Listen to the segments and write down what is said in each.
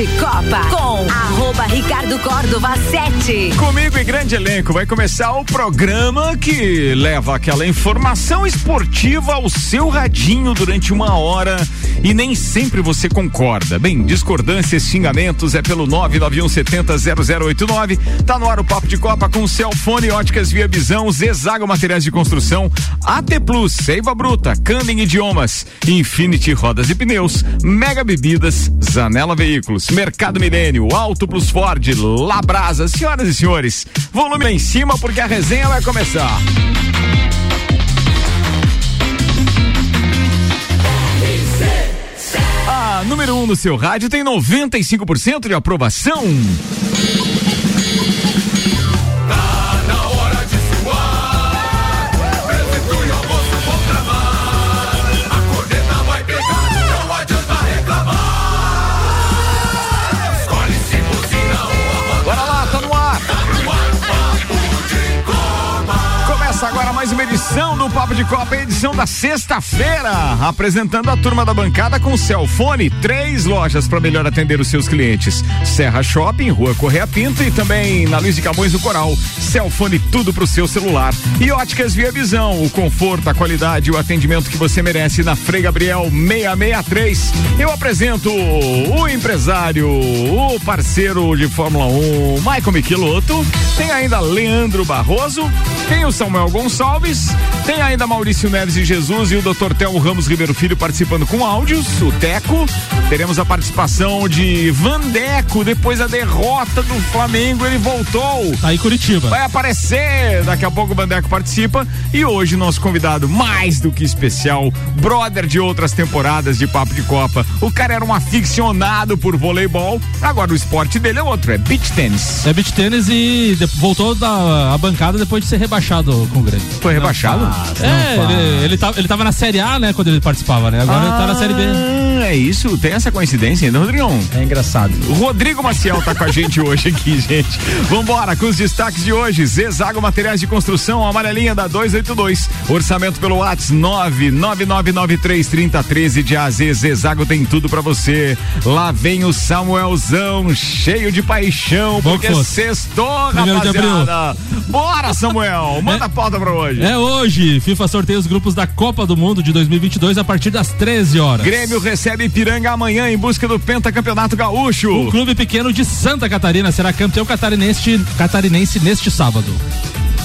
de Copa com arroba Ricardo Córdova 7. Comigo e grande elenco vai começar o programa que leva aquela informação esportiva ao seu radinho durante uma hora e nem sempre você concorda. Bem, discordâncias, xingamentos é pelo 991700089. Tá no ar o Papo de Copa com Celfone, Óticas Via Visão, Zezago Materiais de Construção, AT Plus, Seiva Bruta, Candem Idiomas, Infinity Rodas e Pneus, Mega Bebidas, Zanela Veículos, Mercado Milênio, Auto Plus Ford, Labrasa. Senhoras e senhores, volume lá em cima porque a resenha vai começar. A número 1 um no seu rádio tem 95% de aprovação. you edição do Papo de Copa, edição da sexta-feira. Apresentando a turma da bancada com Celfone, três lojas para melhor atender os seus clientes. Serra Shopping, Rua Correia Pinto e também na Luiz de Camões do Coral. Celfone, tudo pro seu celular. E Óticas Via Visão, o conforto, a qualidade e o atendimento que você merece na Frei Gabriel 663. Eu apresento o empresário, o parceiro de Fórmula 1, Michael Michelotto. Tem ainda Leandro Barroso, tem o Samuel Gonçalves, tem ainda Maurício Neves e Jesus e o Dr. Telmo Ramos Ribeiro Filho participando com áudios, o Teco. Teremos a participação de Vandeco depois da derrota do Flamengo, ele voltou. Aí Curitiba. Vai aparecer, daqui a pouco o Vandeco participa e hoje nosso convidado mais do que especial, brother de outras temporadas de Papo de Copa. O cara era um aficionado por voleibol, agora o esporte dele é outro, é beach tênis. É beat tênis e voltou da a bancada depois de ser rebaixado com o Grêmio. Foi rebaixado? É, ele, ele, tava, ele tava na Série A, né, quando ele participava, né? Agora ele tá na Série B. É isso, tem essa coincidência ainda, Rodrigão? É engraçado. O Rodrigo Maciel tá com a gente hoje aqui, gente. Vambora com os destaques de hoje. Zezago Materiais de Construção, amarelinha da 282. Orçamento pelo WhatsApp 999933013 de AZ. Zezago tem tudo pra você. Lá vem o Samuelzão, cheio de paixão, Bom porque sextou, rapaziada. Bora, Samuel, manda a pauta pra hoje. É hoje, FIFA sorteia os grupos da Copa do Mundo de 2022 a partir das 13 horas. Grêmio recebe Ipiranga amanhã em busca do pentacampeonato gaúcho. O clube pequeno de Santa Catarina será campeão catarinense, catarinense neste sábado.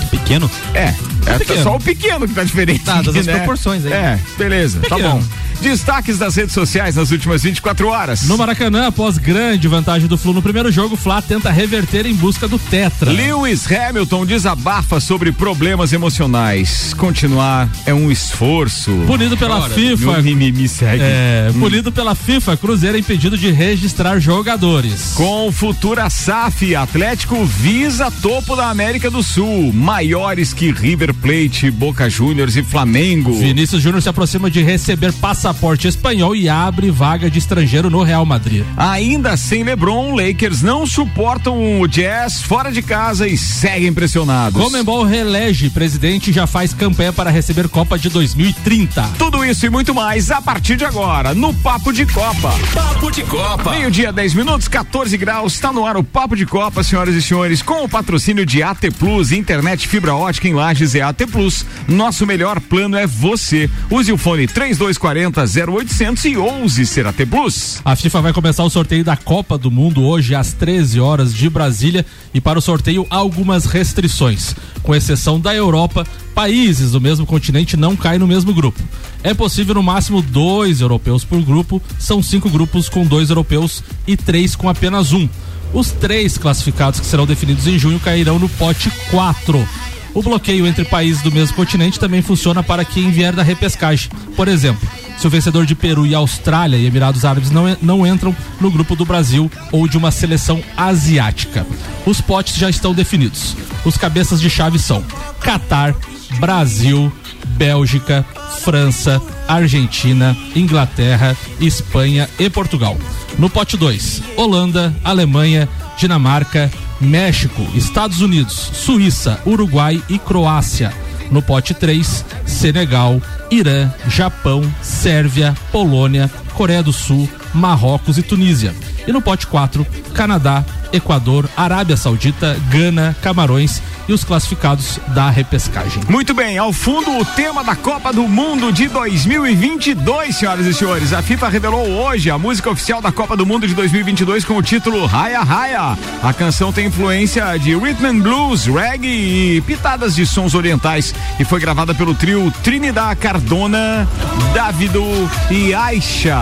Pequeno? É, é pequeno. só o pequeno que tá diferente. Tá, das né? proporções aí. É, beleza, tá Pequeno. bom. Destaques das redes sociais nas últimas 24 horas. No Maracanã, após grande vantagem do Flu no primeiro jogo, Flá tenta reverter em busca do Tetra. Lewis Hamilton desabafa sobre problemas emocionais. Continuar é um esforço. Punido pela FIFA. Meu mimimi segue. É, Hum. punido pela FIFA, Cruzeiro é impedido de registrar jogadores. Com futura SAF, Atlético visa topo da América do Sul. Maiores que River Plate, Boca Juniors e Flamengo. Vinícius Júnior se aproxima de receber passaporte espanhol e abre vaga de estrangeiro no Real Madrid. Ainda sem LeBron, Lakers não suportam o Jazz fora de casa e seguem pressionados. Comembol relege presidente e já faz campanha para receber Copa de 2030. Tudo isso e muito mais a partir de agora, no Papo de Copa. Papo de Copa. Meio-dia, 10 minutos, 14 graus, está no ar o Papo de Copa, senhoras e senhores, com o patrocínio de AT Plus, internet fibra ótica em Lages é AT Plus. Nosso melhor plano é você. Use o fone 3240 0800 e ouse ser AT Plus. A FIFA vai começar o sorteio da Copa do Mundo hoje às 13 horas de Brasília e para o sorteio algumas restrições. Com exceção da Europa, países do mesmo continente não caem no mesmo grupo. É possível no máximo dois europeus por grupo, são cinco grupos com dois europeus e três com apenas um. Os três classificados que serão definidos em junho cairão no pote 4. O bloqueio entre países do mesmo continente também funciona para quem vier da repescagem. Por exemplo, se o vencedor de Peru e Austrália e Emirados Árabes não, não entram no grupo do Brasil ou de uma seleção asiática. Os potes já estão definidos. Os cabeças de chave são Catar, Brasil, Bélgica, França, Argentina, Inglaterra, Espanha e Portugal. No pote 2, Holanda, Alemanha, Dinamarca, México, Estados Unidos, Suíça, Uruguai e Croácia. No pote 3, Senegal, Irã, Japão, Sérvia, Polônia, Coreia do Sul, Marrocos e Tunísia. E no pote 4, Canadá, Equador, Arábia Saudita, Gana, Camarões e os classificados da repescagem. Muito bem, ao fundo o tema da Copa do Mundo de 2022, senhoras e senhores. A FIFA revelou hoje a música oficial da Copa do Mundo de 2022 com o título Raya Raya. A canção tem influência de rhythm and blues, reggae e pitadas de sons orientais e foi gravada pelo trio Trinidad Cardona, Davido e Aisha.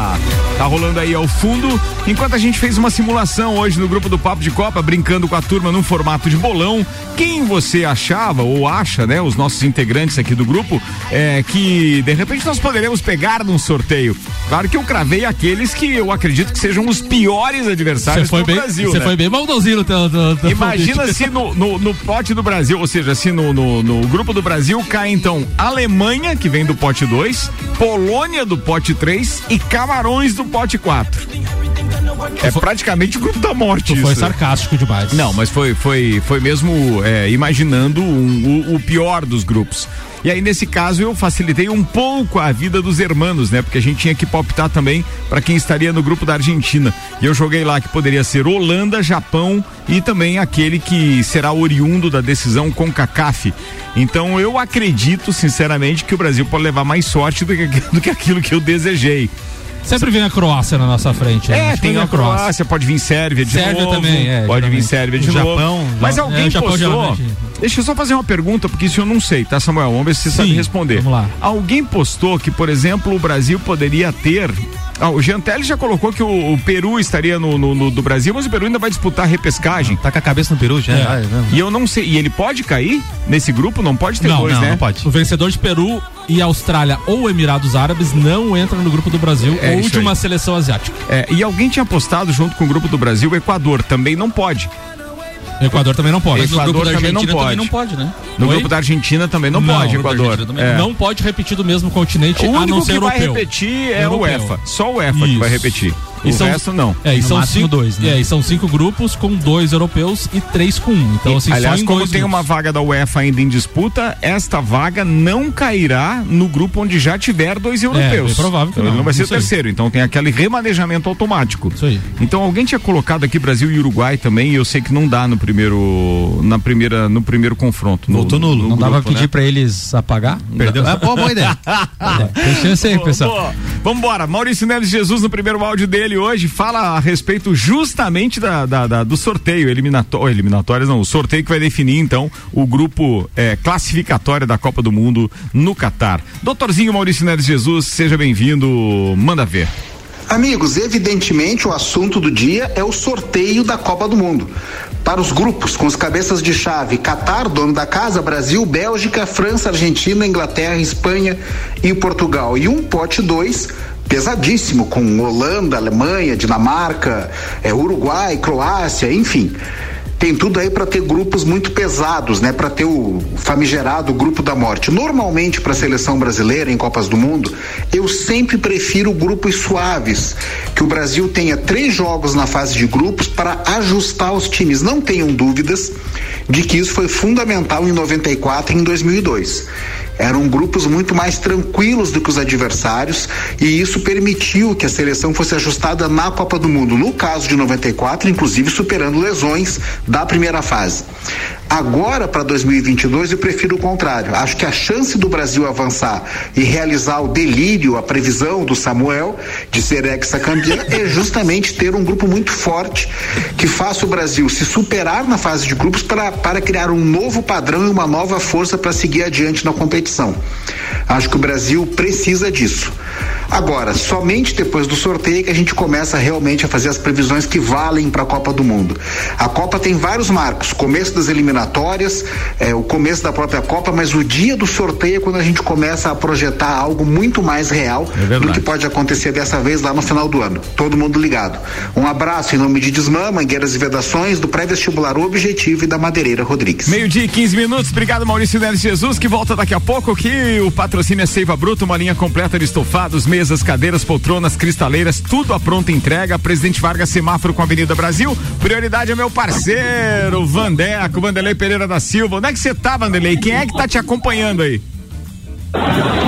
Tá rolando aí ao fundo, enquanto a gente fez uma simulação hoje no grupo do Papo de Copa, brincando com a turma num formato de bolão. Quem você achava ou acha, né, os nossos integrantes aqui do grupo, é, que de repente nós poderemos pegar num sorteio? Claro que eu cravei aqueles que eu acredito que sejam os piores adversários do Brasil. Você né? foi bem maldozinho no teu, teu, teu Imagina se no, no, no, pote do Brasil, ou seja, se no, no, no, grupo do Brasil cai então Alemanha, que vem do pote 2, Polônia do pote 3 e Camarões do pote 4. É praticamente o grupo da morte. Tu foi sarcástico demais. Não, mas foi, foi, foi mesmo é, imaginando um, o, o pior dos grupos. E aí, nesse caso, eu facilitei um pouco a vida dos hermanos, né? Porque a gente tinha que palpitar também para quem estaria no grupo da Argentina. E eu joguei lá que poderia ser Holanda, Japão e também aquele que será oriundo da decisão com CACAF. Então eu acredito, sinceramente, que o Brasil pode levar mais sorte do que, do que aquilo que eu desejei. Sempre vem a Croácia na nossa frente. Né? É, tem a Croácia, Croácia, pode vir Sérvia de Sérvia novo. também, é, pode vir Sérvia de Japão, novo. Mas alguém é, postou. Geralmente. Deixa eu só fazer uma pergunta, porque isso eu não sei, tá, Samuel? Vamos ver se você Sim, sabe responder. Vamos lá. Alguém postou que, por exemplo, o Brasil poderia ter ah, o Giantelli já colocou que o, o Peru estaria no, no, no, do Brasil, mas o Peru ainda vai disputar a repescagem. Tá com a cabeça no Peru já. É. É, e eu não sei. E ele pode cair nesse grupo? Não pode ter não, dois, não, né? Não pode. O vencedor de Peru e Austrália ou Emirados Árabes não entra no grupo do Brasil é, ou de uma seleção asiática. É, e alguém tinha apostado junto com o grupo do Brasil, o Equador também não pode. O Equador também não pode. Mas no grupo da Argentina não pode. também não pode, né? No Oi? grupo da Argentina também não, não pode, Equador. É. Não pode repetir do mesmo continente, o a não ser que europeu. vai repetir é o UEFA. Só o UEFA que vai repetir. E o são, resto não. É, e no são cinco, dois, né? É, e são cinco grupos com dois europeus e três com um. Então, assim, Aliás, só em como dois tem grupos. uma vaga da UEFA ainda em disputa, esta vaga não cairá no grupo onde já tiver dois europeus. É, é provável que então, não. não vai ser o terceiro. Aí. Então tem aquele remanejamento automático. Isso aí. Então alguém tinha colocado aqui Brasil e Uruguai também, e eu sei que não dá no primeiro na primeira no primeiro confronto. No, Voltou nulo. No não grupo, dava pra pedir né? pra eles apagar? Perdeu. É boa, boa ideia. Deixa eu ser, pessoal. Vambora. Maurício Neves Jesus no primeiro áudio dele hoje fala a respeito justamente da, da, da do sorteio eliminatório, eliminatórias não, o sorteio que vai definir então o grupo é, classificatório da Copa do Mundo no Catar. Doutorzinho Maurício Neves Jesus, seja bem-vindo, manda ver. Amigos, evidentemente o assunto do dia é o sorteio da Copa do Mundo. Para os grupos com os cabeças de chave Catar, dono da casa, Brasil, Bélgica, França, Argentina, Inglaterra, Espanha e Portugal. E um pote dois pesadíssimo com Holanda, Alemanha, Dinamarca, é, Uruguai, Croácia, enfim tem tudo aí para ter grupos muito pesados, né? Para ter o famigerado grupo da morte. Normalmente para a seleção brasileira em Copas do Mundo, eu sempre prefiro grupos suaves, que o Brasil tenha três jogos na fase de grupos para ajustar os times. Não tenham dúvidas de que isso foi fundamental em 94 e em 2002 eram grupos muito mais tranquilos do que os adversários e isso permitiu que a seleção fosse ajustada na Copa do Mundo. No caso de 94, inclusive superando lesões da primeira fase. Agora, para 2022, eu prefiro o contrário. Acho que a chance do Brasil avançar e realizar o delírio, a previsão do Samuel de ser ex-campeão é justamente ter um grupo muito forte que faça o Brasil se superar na fase de grupos para, para criar um novo padrão e uma nova força para seguir adiante na competição. Acho que o Brasil precisa disso. Agora, somente depois do sorteio que a gente começa realmente a fazer as previsões que valem para a Copa do Mundo. A Copa tem vários marcos: começo das eliminatórias, é, o começo da própria Copa, mas o dia do sorteio é quando a gente começa a projetar algo muito mais real é do que pode acontecer dessa vez lá no final do ano. Todo mundo ligado. Um abraço em nome de Desmã, Mangueiras e Vedações, do pré-vestibular Objetivo e da Madeireira Rodrigues. Meio-dia e 15 minutos. Obrigado, Maurício Neves Jesus, que volta daqui a pouco. Que o patrocínio é Seiva Bruto, uma linha completa de estofados, mesas, cadeiras, poltronas, cristaleiras, tudo à pronta entrega. Presidente Vargas, semáforo com a Avenida Brasil. Prioridade é meu parceiro, Vandeco, Vanderlei Pereira da Silva. Onde é que você tá, Vanderlei? Quem é que tá te acompanhando aí?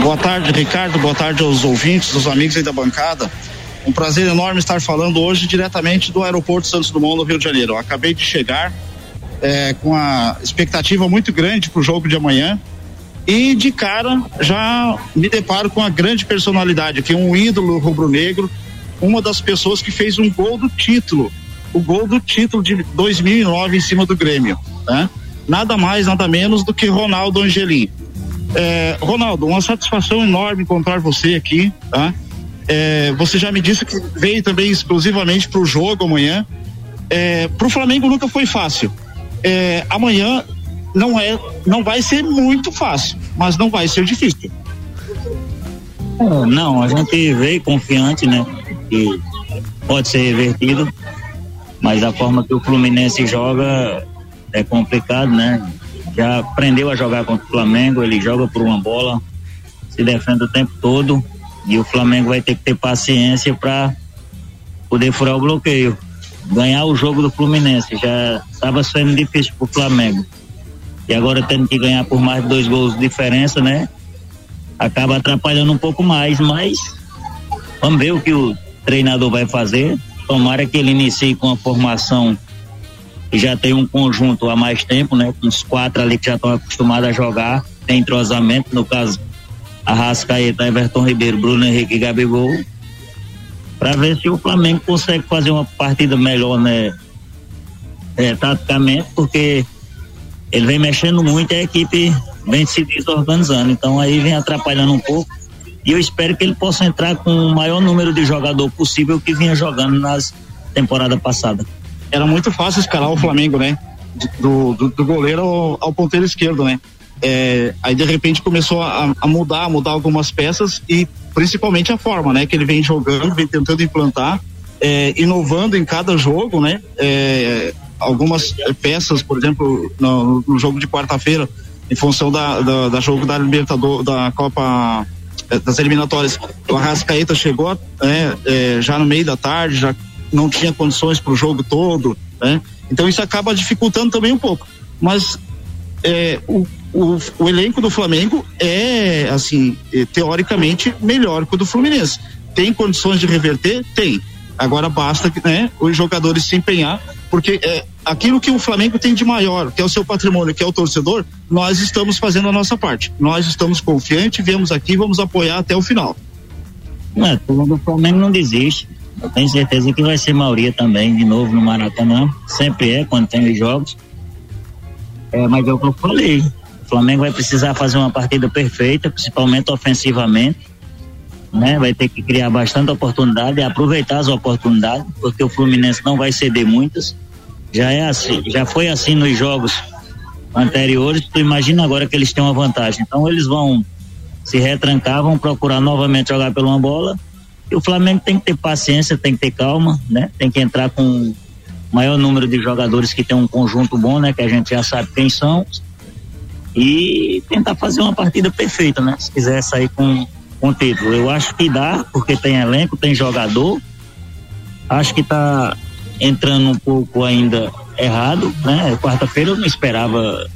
Boa tarde, Ricardo. Boa tarde aos ouvintes, aos amigos aí da bancada. Um prazer enorme estar falando hoje diretamente do aeroporto Santos Dumont, no Rio de Janeiro. Eu acabei de chegar é, com a expectativa muito grande para o jogo de amanhã e de cara já me deparo com a grande personalidade aqui, um ídolo rubro-negro, uma das pessoas que fez um gol do título, o gol do título de 2009 em cima do Grêmio, né? Nada mais, nada menos do que Ronaldo Angelim. É, Ronaldo, uma satisfação enorme encontrar você aqui, tá? É, você já me disse que veio também exclusivamente para o jogo amanhã. É, para o Flamengo nunca foi fácil. É, amanhã não é, não vai ser muito fácil, mas não vai ser difícil. Não, a gente veio confiante, né? Que pode ser revertido, mas a forma que o Fluminense joga é complicado, né? Já aprendeu a jogar contra o Flamengo, ele joga por uma bola, se defende o tempo todo e o Flamengo vai ter que ter paciência para poder furar o bloqueio. Ganhar o jogo do Fluminense já estava sendo difícil para o Flamengo. E agora tendo que ganhar por mais de dois gols de diferença, né? Acaba atrapalhando um pouco mais, mas vamos ver o que o treinador vai fazer. Tomara que ele inicie com a formação que já tem um conjunto há mais tempo, né? Com os quatro ali que já estão acostumados a jogar, tem entrosamento, no caso, Arrascaeta, Everton Ribeiro, Bruno Henrique e Gabigol, para ver se o Flamengo consegue fazer uma partida melhor, né? É, taticamente, porque ele vem mexendo muito e a equipe vem se desorganizando. Então aí vem atrapalhando um pouco. E eu espero que ele possa entrar com o maior número de jogador possível que vinha jogando nas temporadas passadas. Era muito fácil escalar o Flamengo, né? Do, do, do goleiro ao, ao, ponteiro esquerdo, né? É, aí de repente começou a, a, mudar, mudar algumas peças e principalmente a forma, né? Que ele vem jogando, vem tentando implantar, é, inovando em cada jogo, né? É, algumas peças, por exemplo, no, no jogo de quarta-feira, em função da, da, da, jogo da Libertador, da Copa é, das eliminatórias, o Arrascaeta chegou né, é, já no meio da tarde, já não tinha condições para o jogo todo, né? Então isso acaba dificultando também um pouco. Mas é, o, o, o, elenco do Flamengo é, assim, teoricamente melhor que o do Fluminense. Tem condições de reverter? Tem. Agora basta né, os jogadores se empenhar, porque é, aquilo que o Flamengo tem de maior, que é o seu patrimônio, que é o torcedor, nós estamos fazendo a nossa parte. Nós estamos confiantes, viemos aqui vamos apoiar até o final. Não, o Flamengo não desiste. Eu tenho certeza que vai ser maioria também, de novo no Maracanã. Sempre é quando tem os jogos. É, mas é o que eu falei. O Flamengo vai precisar fazer uma partida perfeita, principalmente ofensivamente né? Vai ter que criar bastante oportunidade aproveitar as oportunidades, porque o Fluminense não vai ceder muitas. Já é assim, já foi assim nos jogos anteriores. Tu imagina agora que eles têm uma vantagem. Então eles vão se retrancar, vão procurar novamente jogar pela uma bola. E o Flamengo tem que ter paciência, tem que ter calma, né? Tem que entrar com maior número de jogadores que tem um conjunto bom, né? Que a gente já sabe quem são. E tentar fazer uma partida perfeita, né? Se quiser sair com com título. Eu acho que dá, porque tem elenco, tem jogador. Acho que está entrando um pouco ainda errado, né? Quarta-feira eu não esperava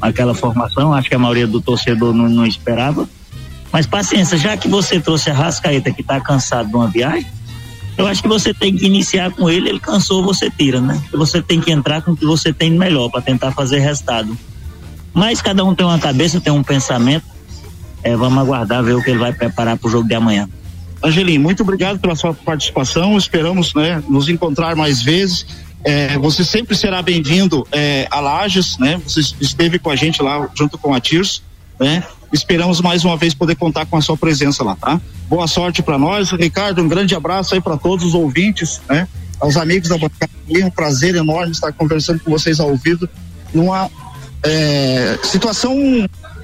aquela formação, acho que a maioria do torcedor não, não esperava. Mas paciência, já que você trouxe a Rascaeta que está cansado de uma viagem, eu acho que você tem que iniciar com ele, ele cansou, você tira, né? Você tem que entrar com o que você tem melhor para tentar fazer resultado. Mas cada um tem uma cabeça, tem um pensamento. É, vamos aguardar ver o que ele vai preparar para o jogo de amanhã. Angelim, muito obrigado pela sua participação. Esperamos né, nos encontrar mais vezes. É, você sempre será bem-vindo é, a Lages, né? Você esteve com a gente lá junto com a Tirso, né? Esperamos mais uma vez poder contar com a sua presença lá, tá? Boa sorte para nós, Ricardo. Um grande abraço aí para todos os ouvintes, né? Aos amigos da bancada, um prazer enorme estar conversando com vocês ao vivo numa é, situação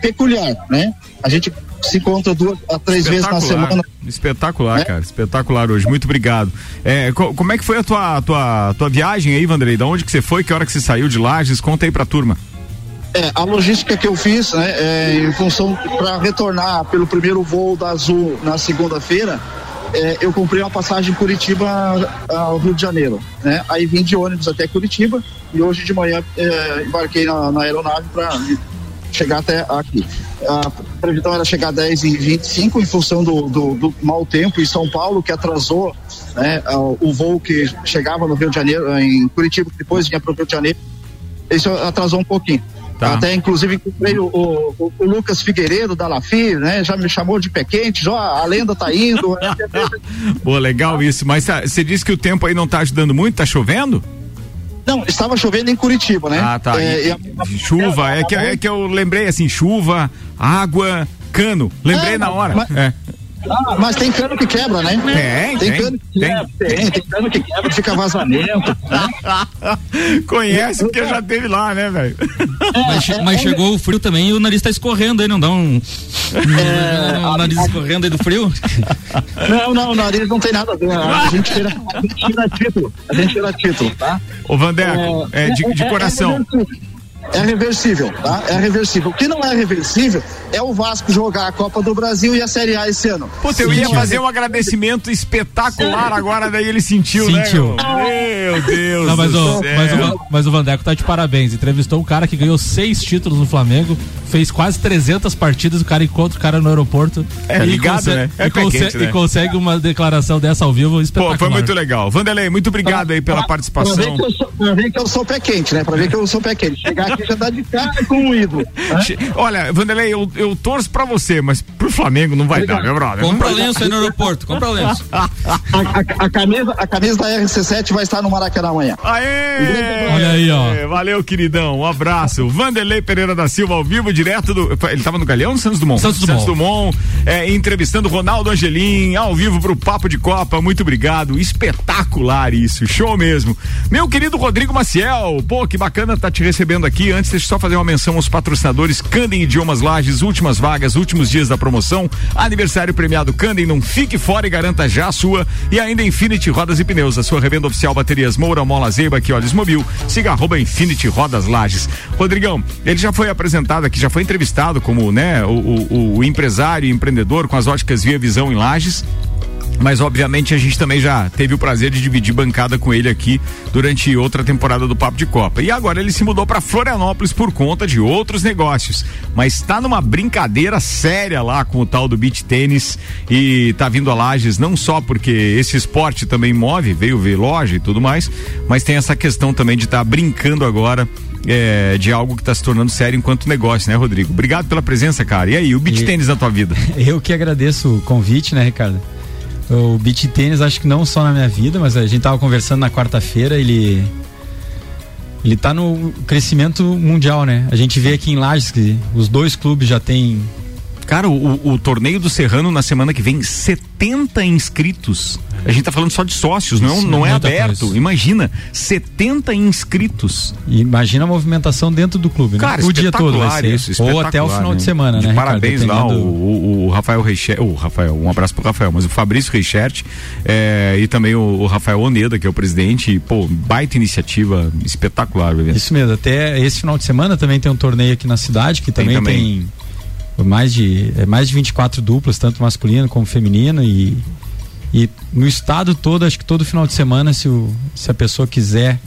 peculiar, né? A gente se encontra duas a três vezes na semana. Espetacular, né? cara, espetacular hoje. Muito obrigado. É, co como é que foi a tua, tua, tua viagem aí, Vandrei? Da onde que você foi? Que hora que você saiu de Lages? Conta aí pra turma. É, a logística que eu fiz, né, é, em função para retornar pelo primeiro voo da Azul na segunda-feira, é, eu comprei uma passagem Curitiba ao Rio de Janeiro, né? Aí vim de ônibus até Curitiba e hoje de manhã é, embarquei na, na aeronave para chegar até aqui. A previsão era chegar a 10 e 25 em função do, do, do mau tempo em São Paulo, que atrasou né, o voo que chegava no Rio de Janeiro, em Curitiba, depois vinha para o Rio de Janeiro. Isso atrasou um pouquinho. Tá. Até inclusive encontrei o, o, o, Lucas Figueiredo da Lafi, né? Já me chamou de pé quente, já a lenda tá indo. Pô, legal isso. Mas tá, você disse que o tempo aí não tá ajudando muito, tá chovendo? Não, estava chovendo em Curitiba, né? Ah, tá. É, e, e, chuva, é que, é que eu lembrei assim, chuva, água, cano. Lembrei é, na hora. Mas, é. Ah, mas tem cano que quebra, né? Tem, tem, tem cano que quebra, tem, tem, tem cano que quebra, fica vazamento. Né? Conhece porque já teve lá, né, velho? É, mas, é, mas é, chegou o frio também e o nariz tá escorrendo aí, não dá um. É, o nariz a, escorrendo aí do frio? Não, não, o nariz não tem nada a ver. A gente tira, a gente tira título. A gente tira título, tá? Ô, Vandeco, é, é, de, de coração é reversível, tá? É reversível. O que não é reversível é o Vasco jogar a Copa do Brasil e a Série A esse ano. Puta, eu ia fazer um agradecimento espetacular agora, daí ele sentiu, né, sentiu. né? Meu Deus. Não, mas, o, mas, o, mas o Vandeco tá de parabéns. Entrevistou um cara que ganhou seis títulos no Flamengo, fez quase 300 partidas, o cara encontra o cara no aeroporto. É, ligado, consegue, né? É e, quente, né? e, consegue uma declaração dessa ao vivo espetacular. Pô, foi muito legal. Vanderlei, muito obrigado pra, aí pela pra, participação. Pra ver, que eu sou, pra ver que eu sou pé quente, né? Pra ver que eu sou pé quente. Chegar aqui já dá de cara com o ídolo. Né? Olha, Vanderlei, eu, eu torço pra você, mas pro Flamengo não vai Obrigado. dar, meu brother. Compra lenço aí no aeroporto, compra lenço. a, a, a, camisa, a camisa da RC7 vai estar no Maracanã amanhã. Aê! Olha aí, ó. Valeu, queridão. Um abraço. Vanderlei Pereira da Silva ao vivo, direto do. Ele tava no Galeão Santos Dumont? Santos Dumont. Santos Dumont, é, entrevistando Ronaldo Angelim, ao vivo pro Papo de Copa. Muito obrigado. Espetacular isso. Show mesmo. Meu querido Rodrigo Maciel, pô, que bacana tá te recebendo aqui. Antes, deixa eu só fazer uma menção aos patrocinadores Candem Idiomas Lages, últimas vagas, últimos dias da promoção. Aniversário premiado Candem, não fique fora e garanta já a sua. E ainda Infinity Rodas e Pneus, a sua revenda oficial baterias Moura, Mola Zeiba, que olhos mobil. Siga arroba Infinity Rodas Lages. Rodrigão, ele já foi apresentado aqui, já foi entrevistado como, né, o, o, o empresário e empreendedor com as óticas Via Visão em Lages mas obviamente a gente também já teve o prazer de dividir bancada com ele aqui durante outra temporada do Papo de Copa. E agora ele se mudou para Florianópolis por conta de outros negócios, mas está numa brincadeira séria lá com o tal do beach tênis e tá vindo a Lages não só porque esse esporte também move, veio ver loja e tudo mais, mas tem essa questão também de estar tá brincando agora é, de algo que está se tornando sério enquanto negócio, né, Rodrigo? Obrigado pela presença, cara. E aí, o beach tênis na tua vida? Eu que agradeço o convite, né, Ricardo? O beat tênis, acho que não só na minha vida, mas a gente tava conversando na quarta-feira, ele ele tá no crescimento mundial, né? A gente vê aqui em Lages que os dois clubes já têm Cara, o, o, torneio do Serrano na semana que vem, 70 inscritos. A gente tá falando só de sócios, não, não é aberto. Coisa. Imagina, 70 inscritos. Imagina a movimentação dentro do clube, né? Cara, o dia todo vai ser. Isso, Ou até o final né? de semana, de né? Parabéns Ricardo, lá, o, o, Rafael Reichert, o Rafael, um abraço pro Rafael, mas o Fabrício Reichert é, e também o, o, Rafael Oneda, que é o presidente. pô, baita iniciativa espetacular, bebê. Isso mesmo, até esse final de semana também tem um torneio aqui na cidade que também tem, também. tem mais de, é, mais de 24 duplas, tanto masculino como feminino e, e no estado todo, acho que todo final de semana, se, o, se a pessoa quiser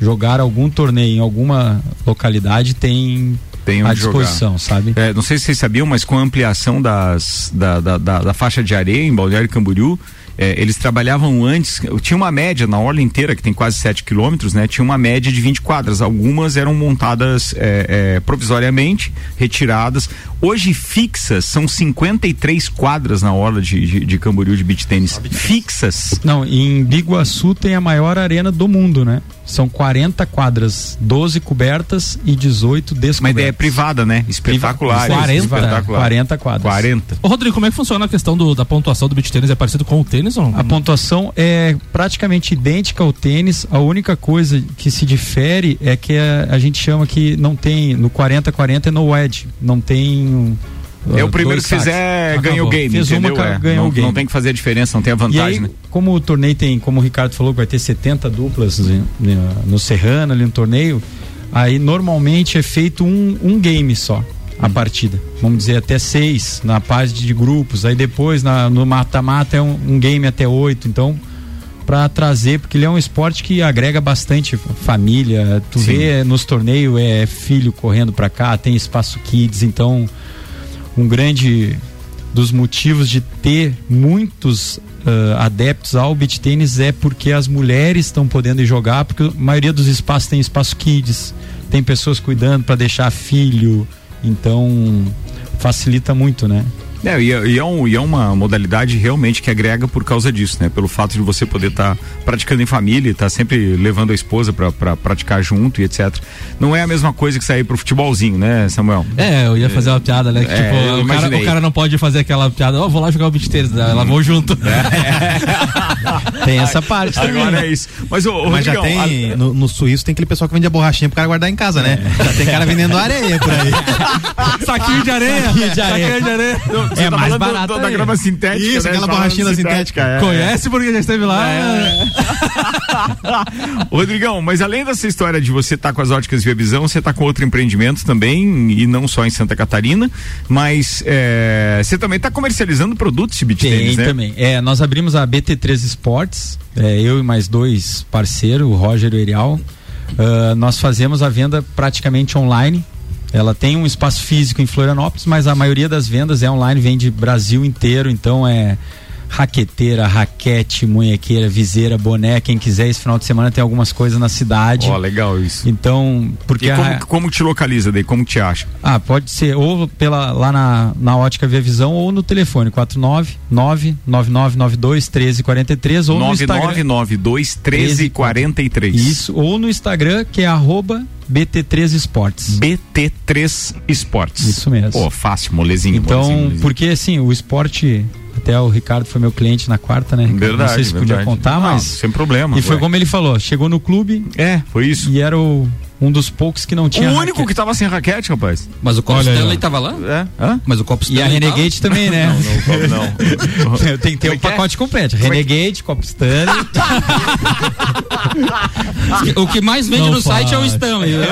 jogar algum torneio em alguma localidade, tem tem à disposição, jogar. sabe? É, não sei se vocês sabiam, mas com a ampliação das, da, da, da, da faixa de areia em Balneário Camboriú, é, eles trabalhavam antes, tinha uma média na orla inteira, que tem quase 7 quilômetros, né? Tinha uma média de 20 quadras. Algumas eram montadas é, é, provisoriamente, retiradas. Hoje fixas são 53 quadras na orla de, de, de Camboriú de beach tênis. Fixas. Não, em Biguaçu tem a maior arena do mundo, né? São 40 quadras, 12 cobertas e 18 descobertas. Uma ideia privada, né? Espetacular. 40, espetacular. 40 quadras. 40. Ô, Rodrigo, como é que funciona a questão do, da pontuação do beach tênis? É parecido com o tênis ou não? A pontuação é praticamente idêntica ao tênis. A única coisa que se difere é que a, a gente chama que não tem, no 40-40 é no wedge. Não tem é o primeiro que fizer ganha o game, Fez entendeu? Uma, é, ganhou não, o game. não tem que fazer a diferença, não tem a vantagem, aí, né? Como o torneio tem, como o Ricardo falou, vai ter 70 duplas no Serrano ali no torneio, aí normalmente é feito um, um game só a partida. Vamos dizer até seis na parte de grupos. Aí depois na, no mata-mata é um, um, game até oito. Então para trazer, porque ele é um esporte que agrega bastante família. Tu Sim. vê nos torneios é filho correndo para cá, tem espaço kids, então um grande dos motivos de ter muitos uh, adeptos ao beach tênis é porque as mulheres estão podendo jogar, porque a maioria dos espaços tem espaço kids, tem pessoas cuidando para deixar filho, então facilita muito, né? É, e, é, e, é um, e, é uma modalidade realmente que agrega por causa disso, né? Pelo fato de você poder estar tá praticando em família, estar tá sempre levando a esposa para praticar junto e etc. Não é a mesma coisa que sair pro futebolzinho, né, Samuel? É, eu ia fazer uma piada, né? Que, é, tipo, o cara, o cara, não pode fazer aquela piada, ó, oh, vou lá jogar o beat tênis, ela vou junto. É. tem essa parte Agora também. é isso. Mas, o, Mas já tem, a... no, no, suíço tem aquele pessoal que vende a borrachinha pro cara guardar em casa, né? É. Já tem cara vendendo areia por aí. Saquinho de areia. Saquinho de areia. Saquinho de areia. Você é tá mais barato. Da, da grama sintética. Isso, né? aquela borrachinha sintética. É. Conhece porque já esteve lá. É. Rodrigão, mas além dessa história de você estar tá com as óticas Via Visão, você está com outro empreendimento também, e não só em Santa Catarina, mas é, você também está comercializando produtos de beat Tem né? também. É, nós abrimos a BT3 Sports, é, eu e mais dois parceiros, o Roger e o Erial. Uh, nós fazemos a venda praticamente online ela tem um espaço físico em Florianópolis, mas a maioria das vendas é online, vende Brasil inteiro, então é raqueteira, raquete, munhequeira, viseira, boné, quem quiser esse final de semana tem algumas coisas na cidade. Ó, oh, legal isso. Então, porque e como, a... como te localiza daí? Como te acha? Ah, pode ser ou pela lá na, na ótica Via Visão ou no telefone 49 99992 1343 ou 9992 1343. Isso, ou no Instagram que é arroba BT3 Esportes. BT3 Esportes. Isso mesmo. Pô, fácil, molezinho. Então, molezinho, molezinho. porque assim, o esporte até o Ricardo foi meu cliente na quarta, né? Verdade. Não sei se verdade. podia contar, Não, mas. Sem problema. E foi ué. como ele falou: chegou no clube. É, foi isso. E era o um dos poucos que não tinha. O único raquete. que tava sem raquete, rapaz. Mas o Copo Stanley aí, tava lá? É. Hã? Mas o Copo Stanley. E a Renegade tava? também, né? Não, não, não. Tem que ter o um é pacote é? completo. É Renegade, Copo Stanley. o que mais vende não no site é o Stanley. Né?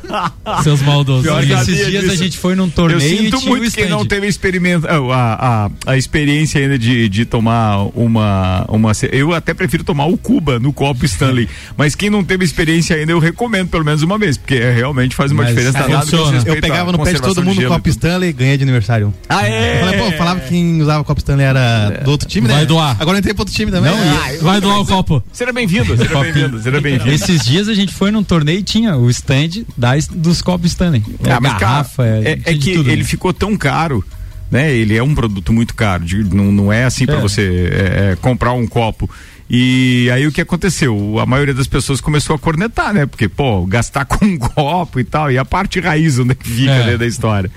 Seus maldosos. Pior que esses dias disso. a gente foi num torneio. Eu sinto muito quem não teve experimento, a, a, a experiência ainda de, de tomar uma, uma. Eu até prefiro tomar o Cuba no copo Stanley. Mas quem não teve experiência ainda, eu recomendo pelo menos uma vez, porque é realmente faz uma Mas diferença danada. Eu pegava no pé de todo mundo o Copo Stanley e ganhei de aniversário. Ah, é? Eu falei, pô, falava que quem usava o Copo Stanley era é. do outro time, né? Vai doar. Agora eu entrei pro outro time também. Não, ah, vai doar o copo. Seja bem-vindo, seja bem-vindo, seja bem-vindo. Esses dias a gente foi num torneio e tinha o stand das, dos copos Stanley. É, ah, mas garrafa, cara, é, é que tudo, ele né? ficou tão caro né? Ele é um produto muito caro, de, não, não é assim é. para você é, é, comprar um copo e aí o que aconteceu? A maioria das pessoas começou a cornetar, né? Porque, pô, gastar com um copo e tal, e a parte raiz onde é que fica é. né, da história.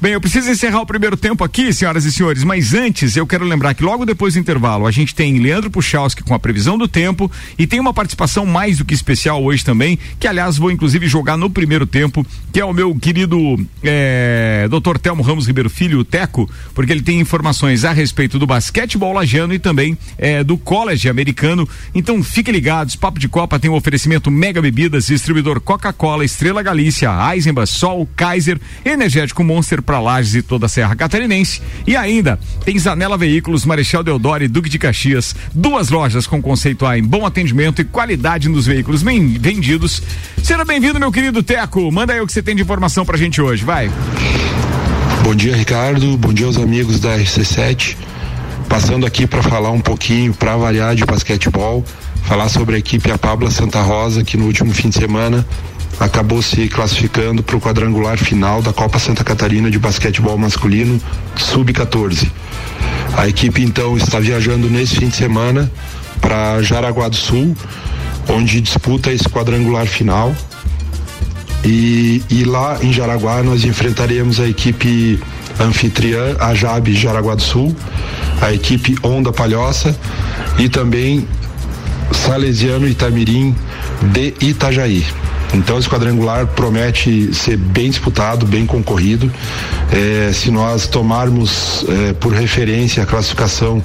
Bem, eu preciso encerrar o primeiro tempo aqui, senhoras e senhores, mas antes eu quero lembrar que logo depois do intervalo a gente tem Leandro Puchalski com a previsão do tempo e tem uma participação mais do que especial hoje também, que aliás vou inclusive jogar no primeiro tempo, que é o meu querido é, Dr. Telmo Ramos Ribeiro Filho, o Teco, porque ele tem informações a respeito do basquetebol lajano e também é, do college americano americano. Então fiquem ligados, Papo de Copa tem um oferecimento Mega Bebidas, distribuidor Coca-Cola, Estrela Galícia, Eisenbach, Sol, Kaiser, Energético Monster para Lages e toda a Serra Catarinense. E ainda tem Zanela Veículos, Marechal Deodoro e Duque de Caxias, duas lojas com conceito A em bom atendimento e qualidade nos veículos vendidos. Seja bem-vindo, meu querido Teco. Manda aí o que você tem de informação pra gente hoje, vai. Bom dia, Ricardo. Bom dia aos amigos da RC7. Passando aqui para falar um pouquinho, para variar de basquetebol, falar sobre a equipe A Pabla Santa Rosa, que no último fim de semana acabou se classificando para o quadrangular final da Copa Santa Catarina de basquetebol masculino sub-14. A equipe então está viajando nesse fim de semana para Jaraguá do Sul, onde disputa esse quadrangular final. E, e lá em Jaraguá nós enfrentaremos a equipe anfitriã, a JAB Jaraguá do Sul, a equipe Onda Palhoça e também Salesiano Itamirim de Itajaí. Então esse quadrangular promete ser bem disputado, bem concorrido. É, se nós tomarmos é, por referência a classificação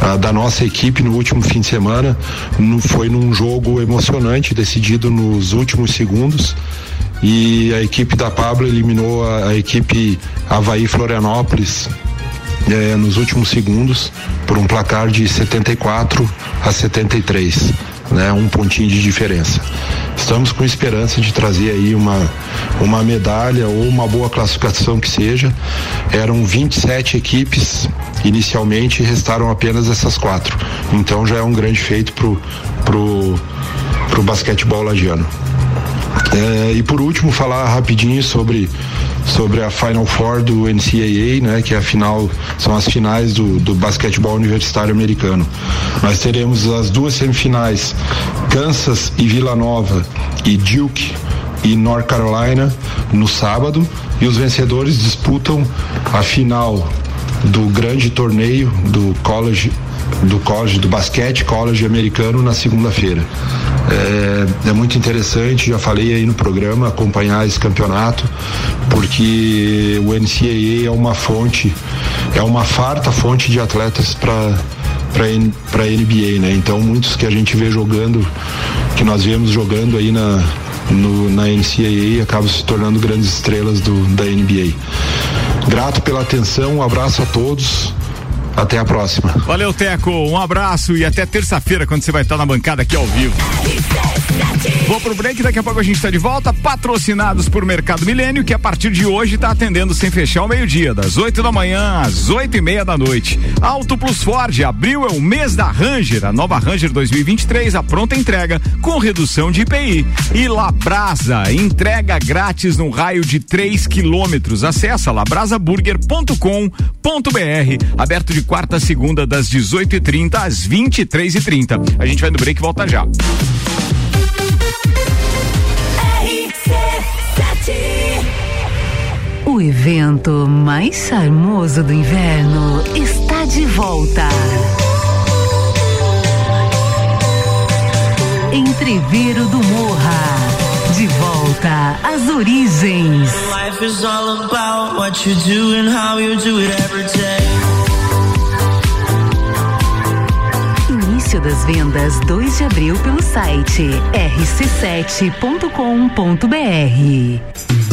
a, da nossa equipe no último fim de semana, no, foi num jogo emocionante, decidido nos últimos segundos e a equipe da Pablo eliminou a, a equipe Havaí Florianópolis eh, nos últimos segundos por um placar de 74 a 73 né, um pontinho de diferença. Estamos com esperança de trazer aí uma, uma medalha ou uma boa classificação que seja. Eram 27 equipes inicialmente e restaram apenas essas quatro. Então já é um grande feito pro, pro, pro basquetebol lagiano. É, e por último, falar rapidinho sobre sobre a Final Four do NCAA, né, que é a final, são as finais do, do basquetebol universitário americano. Nós teremos as duas semifinais, Kansas e Vila Nova e Duke e North Carolina no sábado e os vencedores disputam a final do grande torneio do college do college do basquete college americano na segunda-feira. É, é, muito interessante, já falei aí no programa, acompanhar esse campeonato, porque o NCAA é uma fonte, é uma farta fonte de atletas para para NBA, né? Então muitos que a gente vê jogando, que nós vemos jogando aí na no, na NCAA acabam se tornando grandes estrelas do, da NBA. Grato pela atenção, um abraço a todos. Até a próxima. Valeu, Teco. Um abraço e até terça-feira, quando você vai estar na bancada aqui ao vivo. Vou pro break, daqui a pouco a gente está de volta, patrocinados por Mercado Milênio, que a partir de hoje está atendendo sem fechar o meio-dia, das 8 da manhã às 8 e meia da noite. Auto Plus Ford, abril é o mês da Ranger, a nova Ranger 2023, a pronta entrega com redução de IPI. E Labrasa, entrega grátis no raio de 3 quilômetros. Acesse labrasaburger.com.br, aberto de quarta a segunda, das 18h30 às 23h30. A gente vai no break e volta já. O evento mais charmoso do inverno está de volta. Entreveiro do Morra. De volta às origens. Life is all about what you do and how you do it every day. Início das vendas 2 de abril pelo site rc7.com.br.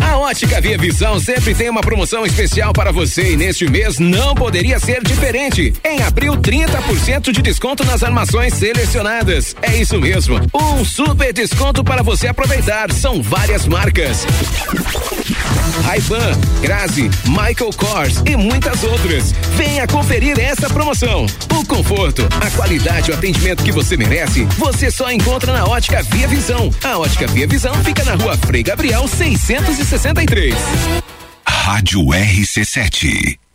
A Ótica Via Visão sempre tem uma promoção especial para você e neste mês não poderia ser diferente. Em abril, 30% de desconto nas armações selecionadas. É isso mesmo, um super desconto para você aproveitar. São várias marcas. Ray-Ban, Grazi, Michael Kors e muitas outras. Venha conferir essa promoção. O conforto, a qualidade e o atendimento que você merece, você só encontra na Ótica Via Visão. A Ótica Via Visão fica na rua Frei Gabriel 663. Rádio RC7.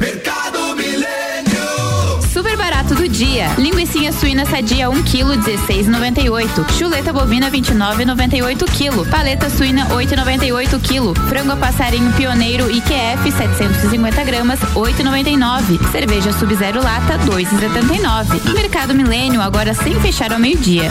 Mercado Milênio. Super barato do dia. Linguiça suína sadia 1 kg 16,98. Chuleta bovina 29,98 kg. Paleta suína 8,98 kg. Frango a passarinho pioneiro IQF 750 gramas 8,99. Cerveja Sub-Zero lata 2,79. Mercado Milênio agora sem fechar ao meio-dia.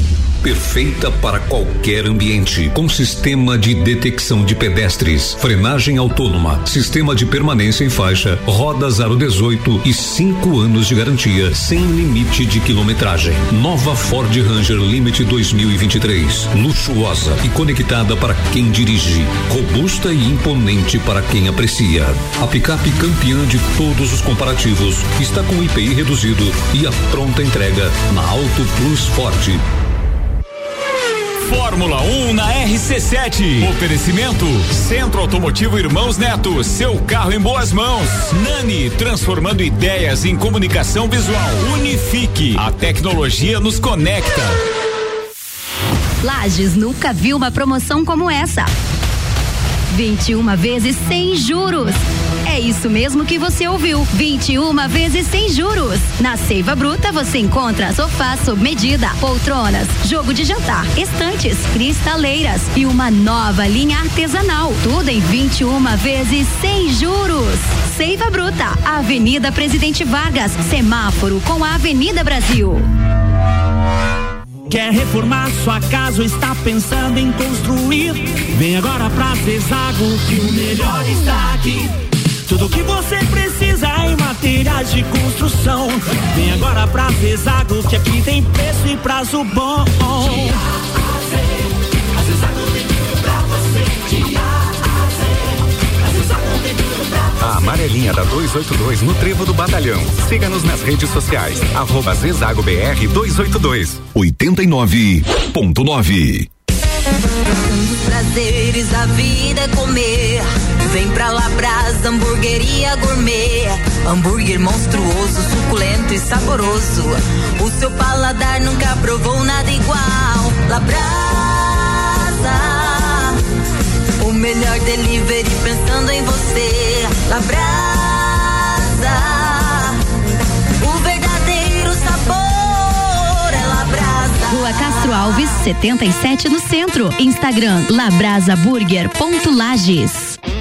perfeita para qualquer ambiente, com sistema de detecção de pedestres, frenagem autônoma, sistema de permanência em faixa, rodas aro 18 e cinco anos de garantia, sem limite de quilometragem. Nova Ford Ranger Limite 2023, luxuosa e conectada para quem dirige, robusta e imponente para quem aprecia. A picape campeã de todos os comparativos está com IPI reduzido e a pronta entrega na Auto Plus Ford. Fórmula 1 na RC7. Oferecimento Centro Automotivo Irmãos Neto. Seu carro em boas mãos. Nani, transformando ideias em comunicação visual. Unifique. A tecnologia nos conecta. Lages nunca viu uma promoção como essa. 21 vezes sem juros. É isso mesmo que você ouviu. 21 vezes sem juros. Na Seiva Bruta você encontra sofá sob medida, poltronas, jogo de jantar, estantes, cristaleiras e uma nova linha artesanal. Tudo em 21 vezes sem juros. Seiva Bruta, Avenida Presidente Vargas, semáforo com a Avenida Brasil. Quer reformar sua casa ou está pensando em construir? Vem agora pra Zezago que o melhor está aqui. Tudo que você precisa em materiais de construção. Vem agora pra Zezago que aqui tem preço e prazo bom. A amarelinha da 282 no Trevo do Batalhão. Siga-nos nas redes sociais. Arroba Zezago BR 282. 89.9. Um dos prazeres da vida é comer. Vem pra Labras, hamburgueria gourmet. Hambúrguer monstruoso, suculento e saboroso. O seu paladar nunca provou nada igual. Labrasa, o melhor delivery pensando em você. Labrasa, o verdadeiro sabor é Labrasa. Rua Castro Alves, 77 no centro. Instagram labrasaburger.lages.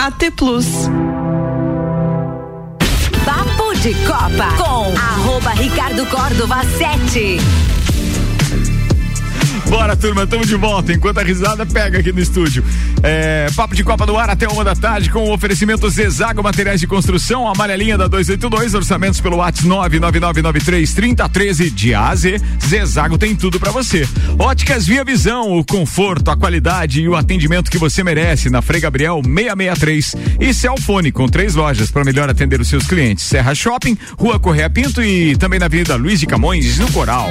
AT Plus. Papo de Copa com arroba Ricardo Córdova 7. Turma, estamos de volta. Enquanto a risada pega aqui no estúdio. É, papo de Copa do Ar até uma da tarde com o oferecimento Zezago Materiais de Construção, amarelinha da 282, orçamentos pelo WhatsApp 999933013 de A a Z. Zezago tem tudo para você. Óticas Via Visão, o conforto, a qualidade e o atendimento que você merece na Frei Gabriel 663 e Celfone com três lojas para melhor atender os seus clientes. Serra Shopping, Rua Correia Pinto e também na Avenida Luiz de Camões, no Coral.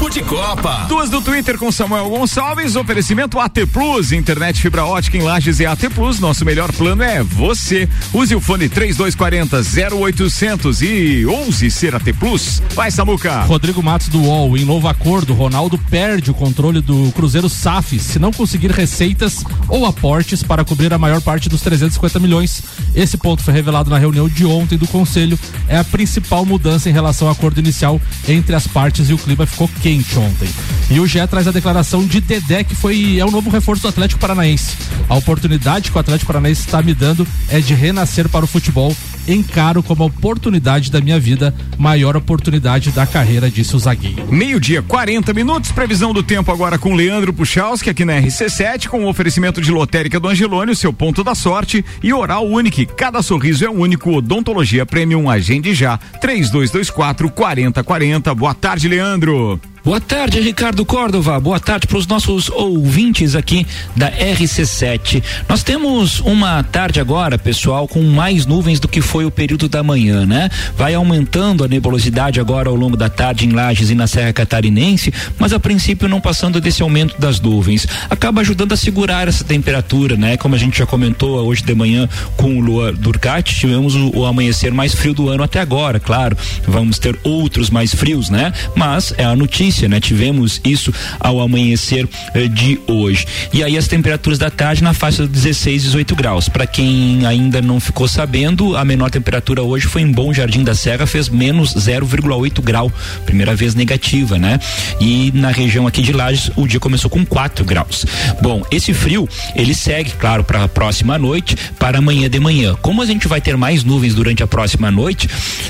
Papo de Copa. Duas do Twitter com Samuel Gonçalves, oferecimento AT Plus, internet fibra ótica em Lages e AT Plus. Nosso melhor plano é você. Use o fone 3240 0800 e ouse ser AT Plus. Vai, Samuca. Rodrigo Matos do UOL, em novo acordo, Ronaldo perde o controle do Cruzeiro SAF se não conseguir receitas ou aportes para cobrir a maior parte dos 350 milhões. Esse ponto foi revelado na reunião de ontem do Conselho. É a principal mudança em relação ao acordo inicial entre as partes e o clima ficou quente ontem. E o GE traz a declaração de Dedé, que foi é o novo reforço do Atlético Paranaense. A oportunidade que o Atlético Paranaense está me dando é de renascer para o futebol. Encaro como a oportunidade da minha vida, maior oportunidade da carreira, disse o zagueiro. Meio-dia, 40 minutos. Previsão do tempo agora com Leandro Puchalski aqui na RC7, com o oferecimento de lotérica do Angelônio, seu ponto da sorte e oral único. Cada sorriso é único. Odontologia Premium. Agende já. 3224 4040. Boa tarde, Leandro. Boa tarde, Ricardo Córdova. Boa tarde para os nossos ouvintes aqui da RC7. Nós temos uma tarde agora, pessoal, com mais nuvens do que foi o período da manhã, né? Vai aumentando a nebulosidade agora ao longo da tarde em Lages e na Serra Catarinense, mas a princípio não passando desse aumento das nuvens. Acaba ajudando a segurar essa temperatura, né? Como a gente já comentou hoje de manhã com o Lua Durcati, tivemos o, o amanhecer mais frio do ano até agora, claro. Vamos ter outros mais frios, né? Mas é a notícia notícia, né? Tivemos isso ao amanhecer eh, de hoje. E aí as temperaturas da tarde na faixa de 16, 18 graus. Para quem ainda não ficou sabendo, a menor temperatura hoje foi em Bom Jardim da Serra, fez menos 0,8 grau, primeira vez negativa, né? E na região aqui de Lages o dia começou com 4 graus. Bom, esse frio ele segue, claro, para a próxima noite, para amanhã de manhã. Como a gente vai ter mais nuvens durante a próxima noite,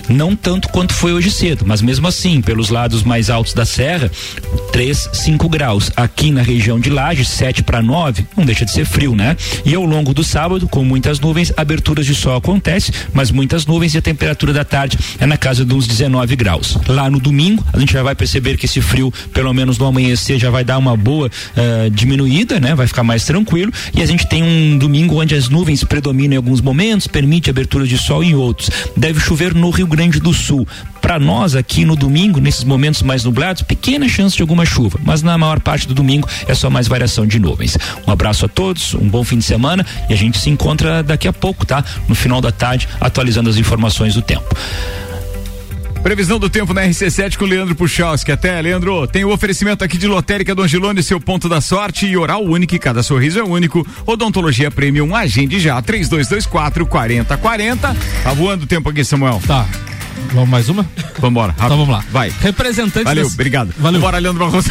não tanto quanto foi hoje cedo, mas mesmo assim, pelos lados mais altos da serra Serra, 3, 5 graus. Aqui na região de Lages, 7 para 9, não deixa de ser frio, né? E ao longo do sábado, com muitas nuvens, aberturas de sol acontece, mas muitas nuvens e a temperatura da tarde é na casa de uns 19 graus. Lá no domingo, a gente já vai perceber que esse frio, pelo menos no amanhecer, já vai dar uma boa uh, diminuída, né? Vai ficar mais tranquilo. E a gente tem um domingo onde as nuvens predominam em alguns momentos, permite abertura de sol em outros. Deve chover no Rio Grande do Sul. Para nós aqui no domingo, nesses momentos mais nublados, pequena chance de alguma chuva, mas na maior parte do domingo é só mais variação de nuvens. Um abraço a todos, um bom fim de semana e a gente se encontra daqui a pouco, tá? No final da tarde, atualizando as informações do tempo. Previsão do tempo na RC7 com Leandro Puchalski. Até, Leandro, tem o oferecimento aqui de Lotérica do Angelone, seu ponto da sorte e oral único, cada sorriso é único. Odontologia Premium, agende já, 3224 4040. Tá voando o tempo aqui, Samuel. Tá. Vamos mais uma? Vambora. Então vamos lá. Vai. Representantes. Valeu, das... obrigado. Valeu. Bora, Leandro Barroso.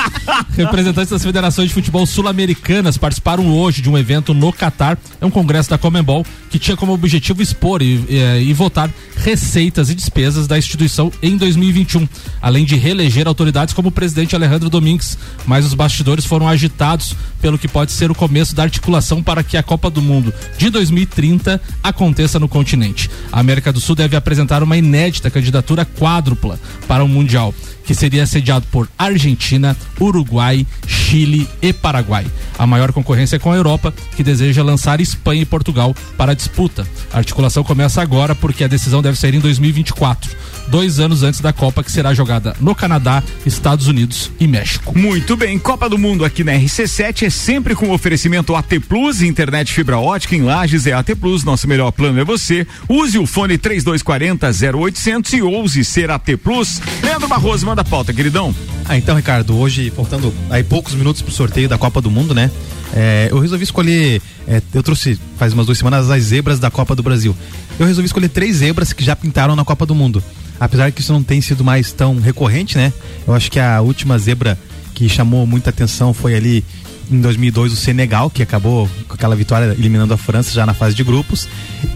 Representantes das federações de futebol sul-americanas participaram hoje de um evento no Catar. É um congresso da Comembol que tinha como objetivo expor e, e, eh, e votar receitas e despesas da instituição em 2021, além de reeleger autoridades como o presidente Alejandro Domingues. Mas os bastidores foram agitados pelo que pode ser o começo da articulação para que a Copa do Mundo de 2030 aconteça no continente. A América do Sul deve apresentar uma inédita candidatura quádrupla para o Mundial, que seria sediado por Argentina, Uruguai, Chile e Paraguai. A maior concorrência é com a Europa, que deseja lançar Espanha e Portugal para a disputa. A articulação começa agora porque a decisão deve sair em 2024, dois anos antes da Copa, que será jogada no Canadá, Estados Unidos e México. Muito bem, Copa do Mundo aqui na RC7 é sempre com oferecimento AT Plus, internet fibra ótica em Lages é AT Plus, nosso melhor plano é você. Use o fone 3240 0800 e ouse ser AT Plus. Leandro Barroso, manda a pauta, queridão. Ah, então, Ricardo, hoje, faltando aí poucos minutos pro sorteio da Copa do Mundo, né? É, eu resolvi escolher. É, eu trouxe faz umas duas semanas as zebras da Copa do Brasil. Eu resolvi escolher três zebras que já pintaram na Copa do Mundo. Apesar que isso não tem sido mais tão recorrente, né? Eu acho que a última zebra que chamou muita atenção foi ali em 2002 o Senegal, que acabou com aquela vitória eliminando a França já na fase de grupos,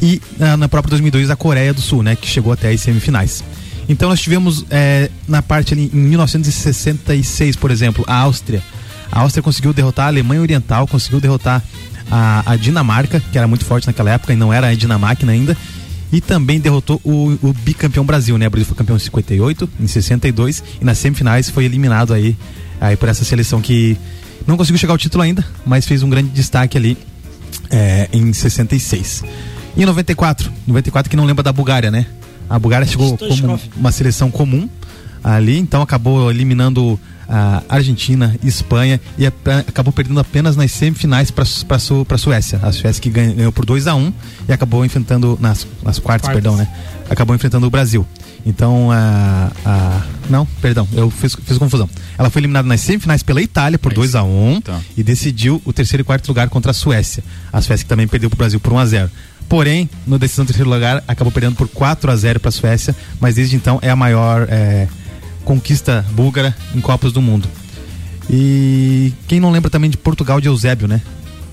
e na, na própria 2002 a Coreia do Sul, né, que chegou até as semifinais. Então nós tivemos é, na parte ali em 1966, por exemplo, a Áustria. A Áustria conseguiu derrotar a Alemanha Oriental, conseguiu derrotar a, a Dinamarca, que era muito forte naquela época e não era a Dinamarca ainda. E também derrotou o, o, bicampeão Brasil, né? O Brasil foi campeão em 58, em 62 e nas semifinais foi eliminado aí, aí por essa seleção que não conseguiu chegar ao título ainda, mas fez um grande destaque ali é, em 66. E em 94, 94 que não lembra da Bulgária, né? A Bulgária chegou como uma seleção comum ali, então acabou eliminando a Argentina, Espanha e a, acabou perdendo apenas nas semifinais para a Su, Suécia. A Suécia que ganhou por 2 a 1 um, e acabou enfrentando nas, nas quartas, quartas, perdão, né? Acabou enfrentando o Brasil. Então, a, a não, perdão, eu fiz, fiz confusão. Ela foi eliminada nas semifinais pela Itália por 2 a 1 um, tá. e decidiu o terceiro e quarto lugar contra a Suécia. A Suécia que também perdeu para o Brasil por 1 a 0. Porém, no decisão do terceiro lugar, acabou perdendo por 4 a 0 para a Suécia, mas desde então é a maior é, conquista búlgara em Copas do Mundo. E quem não lembra também de Portugal de Eusébio, né?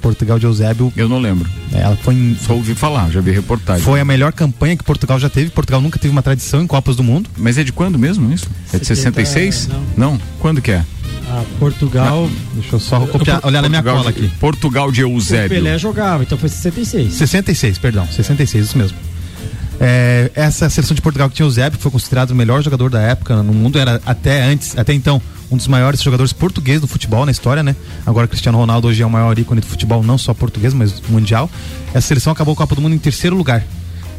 Portugal de Eusébio. Eu não lembro. É, ela foi em, Só ouvi falar, já vi reportagem. Foi a melhor campanha que Portugal já teve. Portugal nunca teve uma tradição em Copas do Mundo. Mas é de quando mesmo isso? É de 66? Não. não. Quando que é? Ah, Portugal. Na, deixa eu só copiar, olhar na minha cola aqui. Portugal de Eusébio. O Pelé jogava, então foi 66. 66, perdão. 66, isso mesmo. É, essa seleção de Portugal que tinha o Zeb, que foi considerado o melhor jogador da época no mundo, era até antes, até então, um dos maiores jogadores portugueses do futebol na história, né? Agora Cristiano Ronaldo hoje é o maior ícone do futebol, não só português, mas mundial. Essa seleção acabou a Copa do Mundo em terceiro lugar.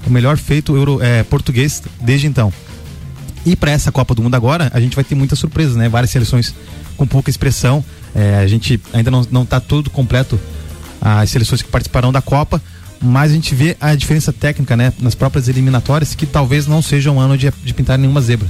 O melhor feito euro, é, português desde então. E para essa Copa do Mundo agora, a gente vai ter muitas surpresas, né? Várias seleções com pouca expressão. É, a gente ainda não, não tá todo completo as seleções que participarão da Copa, mas a gente vê a diferença técnica, né? Nas próprias eliminatórias, que talvez não seja um ano de, de pintar nenhuma zebra.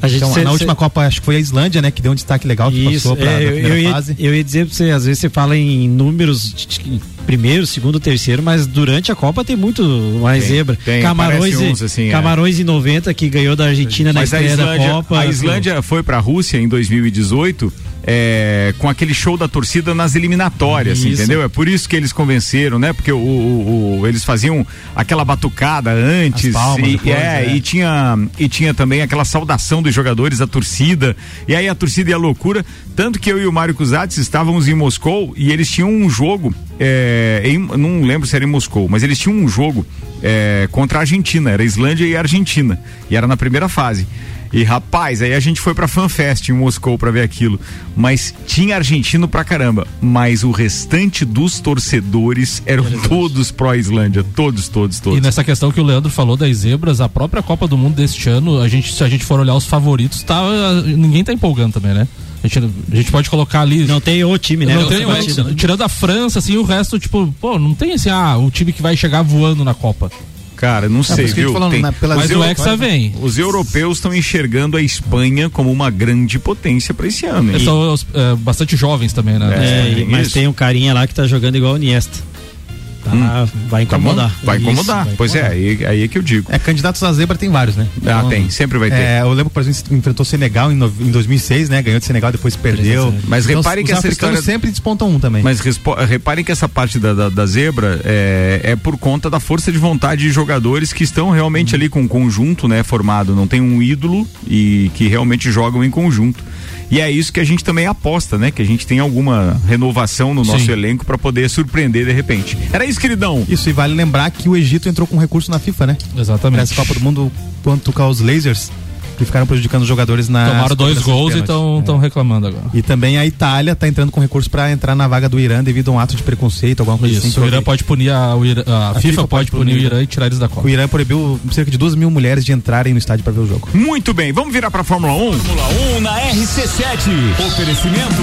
A gente então, cê- na última cê- Copa, acho que foi a Islândia, né? Que deu um destaque legal, que Isso, passou pra, é, eu, primeira eu ia, fase. eu ia dizer pra você, às vezes você fala em números de- de primeiro, segundo, terceiro, mas durante a Copa tem muito mais Tem, zebra. tem, Camarões, e, uns, assim, é. Camarões em 90 que ganhou da Argentina na Mas a estreia Islândia, da Copa. a Islândia foi pra Rússia em 2018 é, com aquele show da torcida nas eliminatórias, Isso. entendeu? É por isso que eles convenceram, né? Porque o, o- o- eles faziam aquela batucada antes As palmas e, depois, é, é. e tinha e tinha também aquela saudação dos jogadores, a torcida. E aí a torcida ia à loucura, tanto que eu e o Mário Cusatz estávamos em Moscou e eles tinham um jogo, é, em- não lembro se era em Moscou, mas eles tinham um jogo é, contra a Argentina, era Islândia e Argentina, e era na primeira fase. E rapaz, aí a gente foi pra FanFest em Moscou pra ver aquilo. Mas tinha argentino pra caramba. Mas o restante dos torcedores eram todos pró-Islândia. Todos, todos, todos. E nessa questão que o Leandro falou das zebras, a própria Copa do Mundo deste ano, a gente, se a gente for olhar os favoritos, tá, ninguém tá empolgando também, né? A gente, a gente pode colocar ali. Não tem o time, né? Não O tem, partido. tirando a França, assim, o resto, tipo, pô, não tem assim, ah, o time que vai chegar voando na Copa. Cara, não sei, viu? falando, Tem- né, Mas o Hexa vem. Os europeus estão enxergando a Espanha como uma grande potência pra esse ano. hein? São é, bastante jovens também, né? É, e- mas isso. tem um carinha lá que tá jogando igual o Niesta. Tá, vai Tá incomodar. Vai Isso, incomodar. vai pois é, aí, aí é que eu digo. É, candidatos à zebra tem vários, né? Ah, tem, sempre vai ter. É, eu lembro, por exemplo, enfrentou o Senegal em, no- em 2006, né? Ganhou de Senegal, depois perdeu. Mas Então, reparem que os essa história- sempre despontam um também. Mas reparem que essa parte da, da, da zebra é, é por conta da força de vontade de jogadores que estão realmente ali com um conjunto, né, formado. Não tem um ídolo e que realmente jogam em conjunto. E é isso que a gente também aposta, né? Que a gente tem alguma renovação no nosso Sim. elenco para poder surpreender de repente. Era isso, queridão. Isso, e vale lembrar que o Egito entrou com recurso na FIFA, né? Exatamente. Pra essa Copa do Mundo, quanto com os lasers, que ficaram prejudicando os jogadores na. Tomaram dois gols e estão reclamando agora. E também a Itália tá entrando com recurso para entrar na vaga do Irã devido a um ato de preconceito, alguma coisa assim. Isso, o Irã pode punir a, o Irã- a, A FIFA, pode punir o Irã e tirar eles da Copa. O Irã proibiu cerca de 2 mil mulheres de entrarem no estádio para ver o jogo. Muito bem, vamos virar pra Fórmula 1? Fórmula 1 na RC7. Oferecimento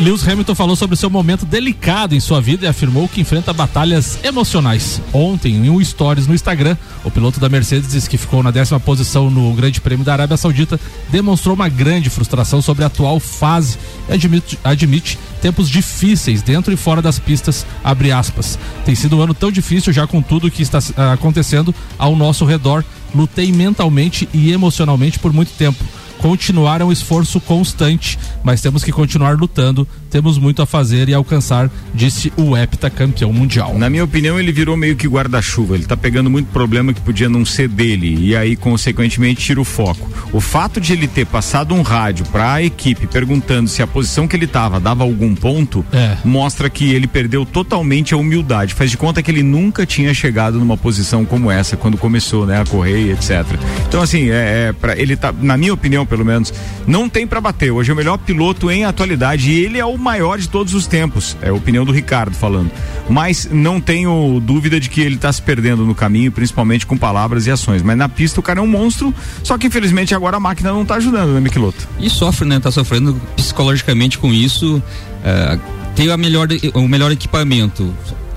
Lewis Hamilton falou sobre o seu momento delicado em sua vida e afirmou que enfrenta batalhas emocionais. Ontem, em um stories no Instagram, o piloto da Mercedes, que ficou na décima posição no Grande Prêmio da Arábia Saudita, demonstrou uma grande frustração sobre a atual fase e admite, admite tempos difíceis dentro e fora das pistas, abre aspas. Tem sido um ano tão difícil já com tudo que está ah, acontecendo ao nosso redor. Lutei mentalmente e emocionalmente por muito tempo continuar é um esforço constante, mas temos que continuar lutando, temos muito a fazer e alcançar, disse o heptacampeão mundial. Na minha opinião, ele virou meio que guarda-chuva. Ele tá pegando muito problema que podia não ser dele e aí, consequentemente, tira o foco. O fato de ele ter passado um rádio para a equipe perguntando se a posição que ele tava dava algum ponto, É. mostra que ele perdeu totalmente a humildade. Faz de conta que ele nunca tinha chegado numa posição como essa quando começou, né, a correr etc. Então, assim, é, é para ele tá, na minha opinião, pelo menos, não tem para bater. Hoje é o melhor piloto em atualidade e ele é o maior de todos os tempos. É a opinião do Ricardo falando. Mas não tenho dúvida de que ele tá se perdendo no caminho, principalmente com palavras e ações. Mas na pista o cara é um monstro, só que infelizmente agora a máquina não tá ajudando, né, Miquiloto? E sofre, né? Tá sofrendo psicologicamente com isso. É, tem a melhor, o melhor equipamento.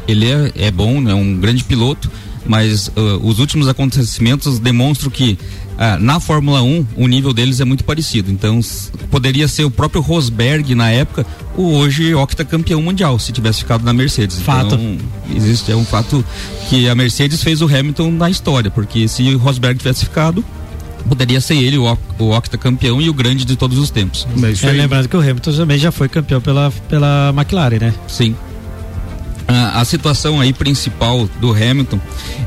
Ele é, é bom, né? Um grande piloto. mas uh, os últimos acontecimentos demonstram que ah, na Fórmula 1 o nível deles é muito parecido. Então poderia ser o próprio Rosberg na época, o hoje octacampeão mundial, se tivesse ficado na Mercedes. Fato. Então, existe é um fato que a Mercedes fez o Hamilton na história, porque se o Rosberg tivesse ficado, poderia ser ele o, o octacampeão e o grande de todos os tempos. É, lembrando que o Hamilton também já foi campeão pela, pela McLaren, né? Sim. A, a situação aí principal do Hamilton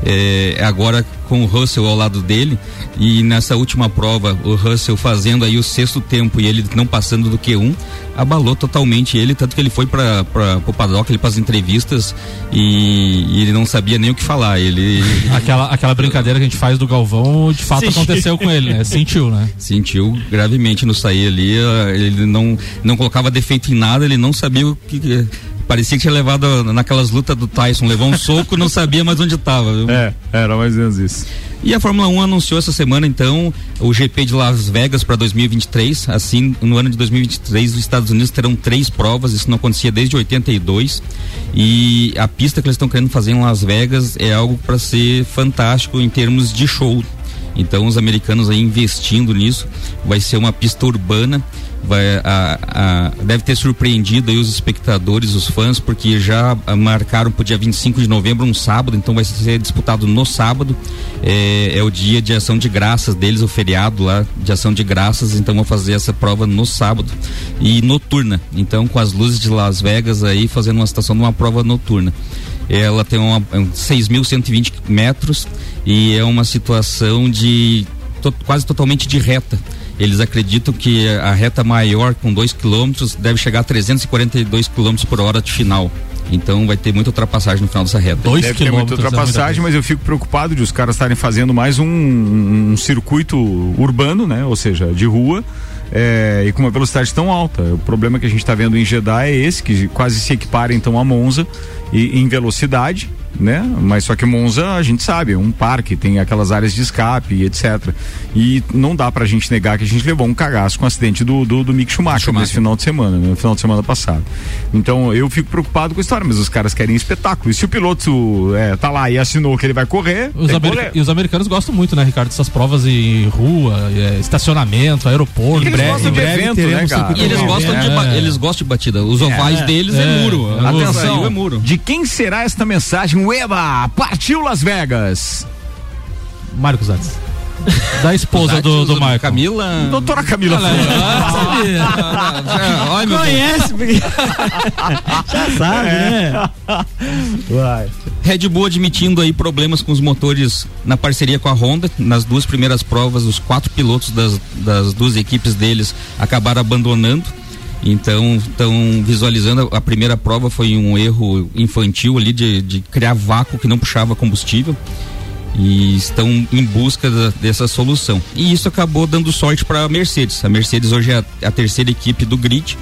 é agora com o Russell ao lado dele e nessa última prova o Russell fazendo aí o sexto tempo e ele não passando do Q1 abalou totalmente ele tanto que ele foi para o paddock ele para as entrevistas e, e ele não sabia nem o que falar ele Aquela, aquela brincadeira que a gente faz do Galvão, de fato Sentiu. aconteceu com ele, né? Sentiu, né? sentiu gravemente no sair ali ele não não colocava defeito em nada ele não sabia o que- parecia que tinha levado naquelas lutas do Tyson levou um soco não sabia mais onde estava É, era mais ou menos isso. E a Fórmula 1 anunciou essa semana, então, o GP de Las Vegas para 2023. Assim, no ano de 2023, os Estados Unidos terão três provas. Isso não acontecia desde 82. E a pista que eles estão querendo fazer em Las Vegas é algo para ser fantástico em termos de show. Então, os americanos aí investindo nisso. Vai ser uma pista urbana. Vai, a- a- deve ter surpreendido aí os espectadores, os fãs, porque já ah, marcaram para o dia 25 de novembro, um sábado, então vai ser disputado no sábado. É, é o dia de ação de graças deles, o feriado lá de ação de graças, então vão fazer essa prova no sábado e noturna. Então, com as luzes de Las Vegas aí, fazendo uma situação de uma prova noturna. Ela tem uma, é um 6.120 metros e é uma situação de to- quase totalmente de reta. Eles acreditam que a reta maior, com 2 quilômetros, deve chegar a 342 quilômetros por hora de final. Então vai ter muita ultrapassagem no final dessa reta. Deve ter muita ultrapassagem, mas eu fico preocupado de os caras estarem fazendo mais um, um circuito urbano, né? Ou seja, de rua. é, e com uma velocidade tão alta. O problema que a gente está vendo em Jeddah é esse, que quase se equipara então a Monza e, em velocidade, né? Mas só que Monza, a gente sabe, é um parque, tem aquelas áreas de escape e etc. E não dá pra gente negar que a gente levou um cagaço com o acidente do, do, do Mick Schumacher, nesse final de semana, né? no final de semana passado. Então eu fico preocupado com a história, mas os caras querem espetáculo. E se o piloto é, tá lá e assinou que ele vai correr, Os correr. E os americanos gostam muito, né, Ricardo, dessas provas em rua, é, estacionamento, aeroporto. Eles gostam de evento, né, cara? E eles gostam, de, ba- eles gostam de batida. Os ovais deles é, muro. Atenção, é muro. De quem será esta mensagem? Eba! Partiu Las Vegas! Marcos Antes. Da esposa do, do Marco. Camila. Doutora Camila Ai, meu Conhece, porque... Já sabe, né? Vai. Red Bull admitindo aí problemas com os motores na parceria com a Honda. Nas duas primeiras provas, os quatro pilotos das, das duas equipes deles acabaram abandonando. Então, estão visualizando a primeira prova foi um erro infantil ali de, de criar vácuo que não puxava combustível e estão em busca da- dessa solução. E isso acabou dando sorte para a Mercedes. A Mercedes hoje é a, a terceira equipe do grid.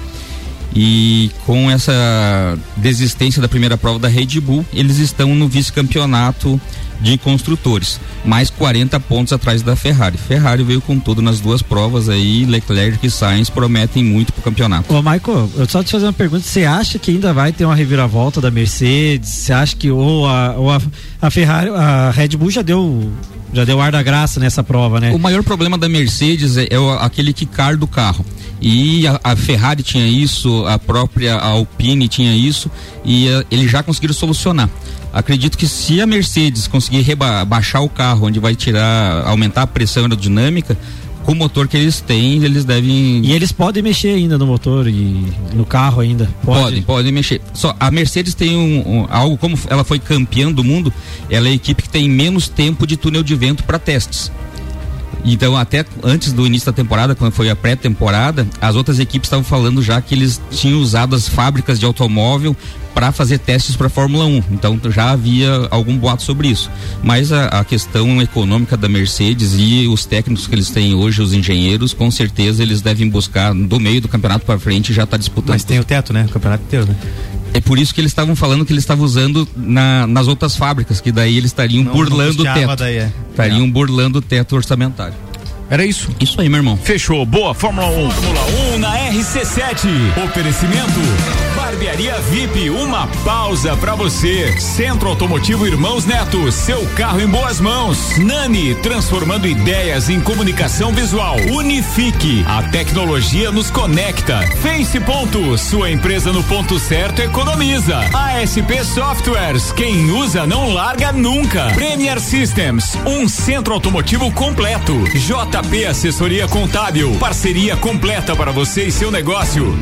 E com essa desistência da primeira prova da Red Bull, eles estão no vice-campeonato de construtores, mais 40 pontos atrás da Ferrari. Ferrari veio com tudo nas duas provas aí, Leclerc e Sainz prometem muito pro campeonato. Ô, Michael, eu só te fazer uma pergunta. Você acha que ainda vai ter uma reviravolta da Mercedes? Você acha que ou a, ou a, a Ferrari, a Red Bull já deu já deu ar da graça nessa prova, né? O maior problema da Mercedes é, é aquele quicar do carro. E a, a Ferrari tinha isso, a própria Alpine tinha isso, e eh, eles já conseguiram solucionar. Acredito que se a Mercedes conseguir baixar o carro, onde vai tirar, aumentar a pressão aerodinâmica, com o motor que eles têm, eles devem. E eles podem mexer ainda no motor e no carro ainda. Pode. Podem, podem mexer. Só a Mercedes tem um, um- algo como ela foi campeã do mundo, ela é a equipe que tem menos tempo de túnel de vento para testes. Então, até antes do início da temporada, quando foi a pré-temporada, as outras equipes estavam falando já que eles tinham usado as fábricas de automóvel para fazer testes para Fórmula 1. Então, já havia algum boato sobre isso. Mas a, a questão econômica da Mercedes e os técnicos que eles têm hoje, os engenheiros, com certeza eles devem buscar do meio do campeonato para frente já está disputando. Mas tem o teto, né? O campeonato inteiro, né? É por isso que eles estavam falando que eles estavam usando na- nas outras fábricas, que daí eles estariam Não- burlando não o teto. daí, é. Estariam burlando o teto orçamentário. Era isso? Isso aí, meu irmão. Fechou. Boa, Fórmula 1. Fórmula 1 na RC7. Oferecimento. Barbearia VIP, uma pausa pra você. Centro Automotivo Irmãos Neto, seu carro em boas mãos. Nani, transformando ideias em comunicação visual. Unifique, a tecnologia nos conecta. Face Ponto, sua empresa no ponto certo economiza. ASP Softwares, quem usa não larga nunca. Premier Systems, um centro automotivo completo. JP Assessoria Contábil, parceria completa para você e seu negócio.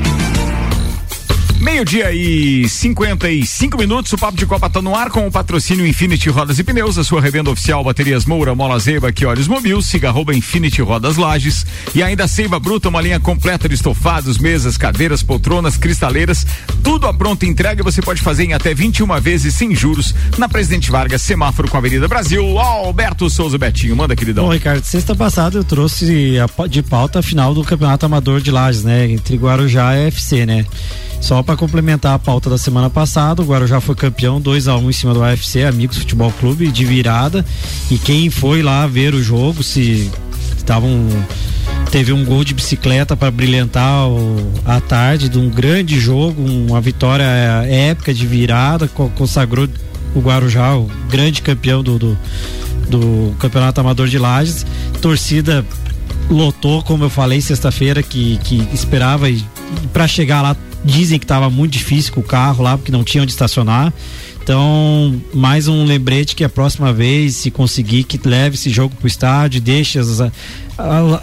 Meio-dia e 55 minutos, o Papo de Copa tá no ar com o patrocínio Infinity Rodas e Pneus, a sua revenda oficial Baterias Moura, Mola Zeba, que olhos mobil, siga arroba Infinity Rodas Lages e ainda Seiva Bruta, uma linha completa de estofados, mesas, cadeiras, poltronas, cristaleiras, tudo a pronta entrega você pode fazer em até 21 vezes sem juros na Presidente Vargas, semáforo com a Avenida Brasil. Alberto Souza Betinho, manda queridão. Bom, Ricardo, sexta passada eu trouxe a, de pauta a final do Campeonato Amador de Lages, né? Entre Guarujá e FC, né? Só para complementar a pauta da semana passada, o Guarujá foi campeão 2 a 1 um em cima do UFC, Amigos Futebol Clube, de virada. E quem foi lá ver o jogo, se estavam teve um gol de bicicleta para brilhantar o, a tarde de um grande jogo, uma vitória épica de virada, consagrou o Guarujá, o grande campeão do, do, do Campeonato Amador de Lages. Torcida lotou, como eu falei sexta-feira, que, que esperava e para chegar lá Dizem que estava muito difícil com o carro lá, porque não tinha onde estacionar. Então, mais um lembrete que a próxima vez, se conseguir, que leve esse jogo para o estádio, deixe as,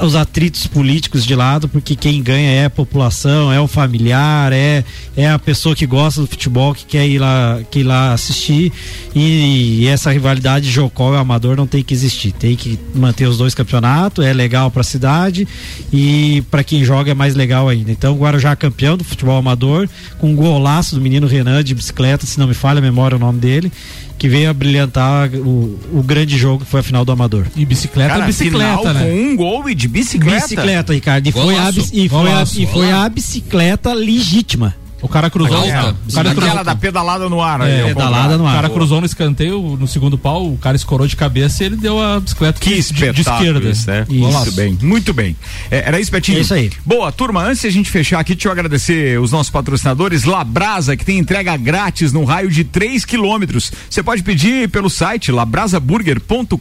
os atritos políticos de lado, porque quem ganha é a população, é o familiar, é, é a pessoa que gosta do futebol, que quer ir lá, que ir lá assistir. E, e essa rivalidade Jocó e Amador não tem que existir. Tem que manter os dois campeonatos, é legal para a cidade e para quem joga é mais legal ainda. Então, o Guarujá campeão do futebol amador, com um golaço do menino Renan de bicicleta, se não me falha a memória o nome dele que veio a brilhantar o, o grande jogo que foi a final do Amador. E bicicleta, Cara, bicicleta, final né? Com um gol e de bicicleta. Bicicleta, Ricardo. E foi, a, e, foi a, e foi a bicicleta legítima. O cara cruzou. Aquela, o cara cruzou, da pedalada no ar. É, pedalada no ar. O cara cruzou no escanteio, no segundo pau, o cara escorou de cabeça e ele deu a bicicleta que de, de esquerda. Isso, né? isso. Muito bem, muito bem. É, era isso, Betinho? É isso aí. Boa, turma, antes de a gente fechar aqui, deixa eu agradecer os nossos patrocinadores, Labrasa, que tem entrega grátis no raio de 3 quilômetros. Você pode pedir pelo site labrasaburger.com.br,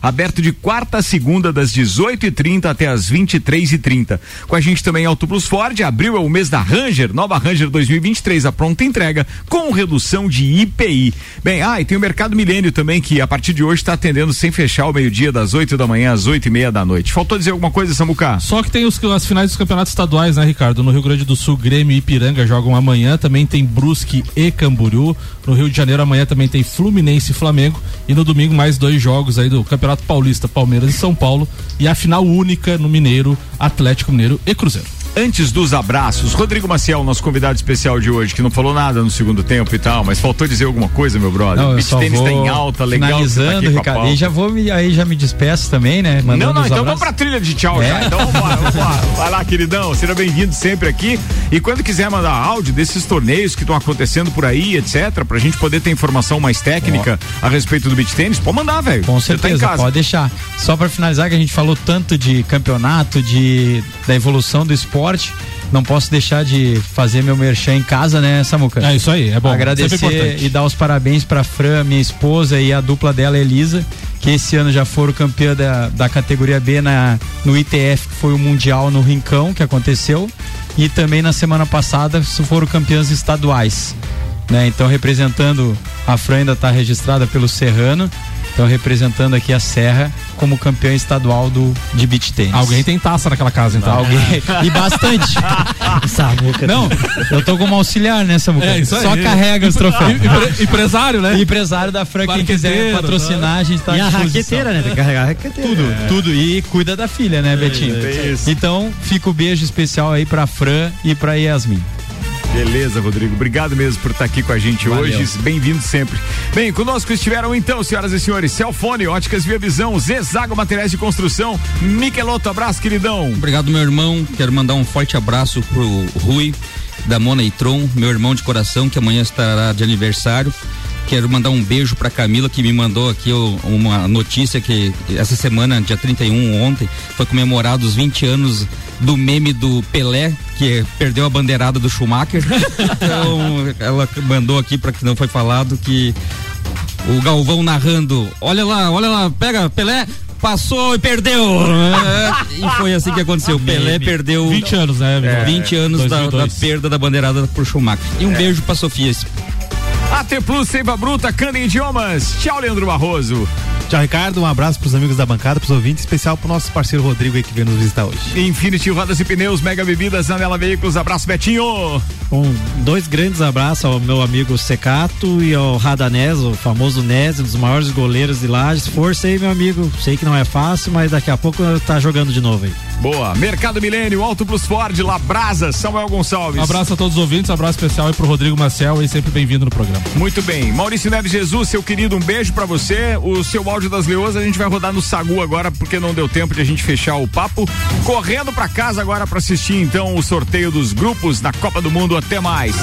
aberto de quarta a segunda, das 18h30 até as 23h30. Com a gente também Auto Plus Ford, abril é o mês da Ranger, nova Ranger 2023, a pronta entrega, com redução de IPI. Bem, ah, e tem o Mercado Milênio também, que a partir de hoje está atendendo sem fechar o meio-dia, das 8 da manhã às 8 e meia da noite. Faltou dizer alguma coisa, Samuca? Só que tem os, as finais dos campeonatos estaduais, né, Ricardo? No Rio Grande do Sul, Grêmio e Ipiranga jogam amanhã, também tem Brusque e Camboriú. No Rio de Janeiro, amanhã também tem Fluminense e Flamengo. E no domingo, mais dois jogos aí do Campeonato Paulista, Palmeiras e São Paulo. E a final única no Mineiro, Atlético Mineiro e Cruzeiro. Antes dos abraços, Rodrigo Maciel, nosso convidado especial de hoje, que não falou nada no segundo tempo e tal, mas faltou dizer alguma coisa, meu brother. Não, Beach tênis tá em alta, legal. Finalizando, tá Ricardo, e já vou me, aí já me despeço também, né? Mandando não, não, então vamos pra trilha de tchau é? já. Então vambora, vambora. Vai lá, queridão, seja bem-vindo sempre aqui. E quando quiser mandar áudio desses torneios que estão acontecendo por aí, etc, pra gente poder ter informação mais técnica a respeito do beach tênis, pode mandar, velho. Com certeza, tá pode deixar. Só pra finalizar que a gente falou tanto de campeonato, de da evolução do esporte, não posso deixar de fazer meu merchan em casa, né, Samuca? É isso aí, é bom. Agradecer e dar os parabéns pra Fran, minha esposa, e a dupla dela, Elisa, que esse ano já foram campeã da, da categoria B na, no ITF, que foi o Mundial no Rincão, que aconteceu. E também na semana passada foram campeãs estaduais. Né? Então, representando, a Fran ainda está registrada pelo Serrano então, representando aqui a Serra como campeã estadual do, de beach tênis. Alguém tem taça naquela casa, então. Alguém. e bastante. Samuca. Não, eu tô como auxiliar, né, Samuca? É, isso aí. Só carrega os troféus. empresário, né? Empresário da Fran, quem quiser patrocinar, a gente tá E a raqueteira, né? Tem que carregar a raqueteira. Tudo, é. tudo. E cuida da filha, né, Betinho? É, então, fica o beijo especial aí pra Fran e pra Yasmin. Beleza, Rodrigo. Obrigado mesmo por estar aqui com a gente Valeu. hoje. Bem-vindo sempre. Bem, conosco estiveram então, senhoras e senhores, Celfone, Óticas Via Visão, Zezago Materiais de Construção, Miqueloto, abraço, queridão. Obrigado, meu irmão. Quero mandar um forte abraço pro Rui, da Mona e Tron, meu irmão de coração, que amanhã estará de aniversário. Quero mandar um beijo pra Camila que me mandou aqui uma notícia que essa semana, dia 31, ontem, foi comemorado os 20 anos do meme do Pelé, que perdeu a bandeirada do Schumacher. então, ela mandou aqui para que não foi falado que o Galvão narrando, olha lá, olha lá, pega, Pelé passou e perdeu. É, e foi assim que aconteceu. O Pelé perdeu 20 anos, né? é, 20 anos da, da 2002. perda da bandeirada pro Schumacher. E um beijo pra Sofia. AT Plus, Seiva Bruta, Canda Idiomas. Tchau, Leandro Barroso. Tchau, Ricardo. Um abraço pros amigos da bancada, pros ouvintes, especial pro nosso parceiro Rodrigo aí que veio nos visitar hoje. Infinity Rodas e Pneus, Mega Bebidas, Anela Veículos. Abraço, Betinho. Um, dois grandes abraços ao meu amigo Secato e ao Radanés, o famoso Nes, um dos maiores goleiros de Lages. Força aí, meu amigo. Sei que não é fácil, mas daqui a pouco tá jogando de novo aí. Boa. Mercado Milênio, Auto Plus Ford, Labrasa, Samuel Gonçalves. Um abraço a todos os ouvintes, um abraço especial aí pro Rodrigo Maciel e sempre bem-vindo no programa. Muito bem. Maurício Neves Jesus, seu querido, um beijo pra você. O seu áudio das leoas a gente vai rodar no Sagu agora porque não deu tempo de a gente fechar o papo. Correndo pra casa agora pra assistir então o sorteio dos grupos da Copa do Mundo. Até mais.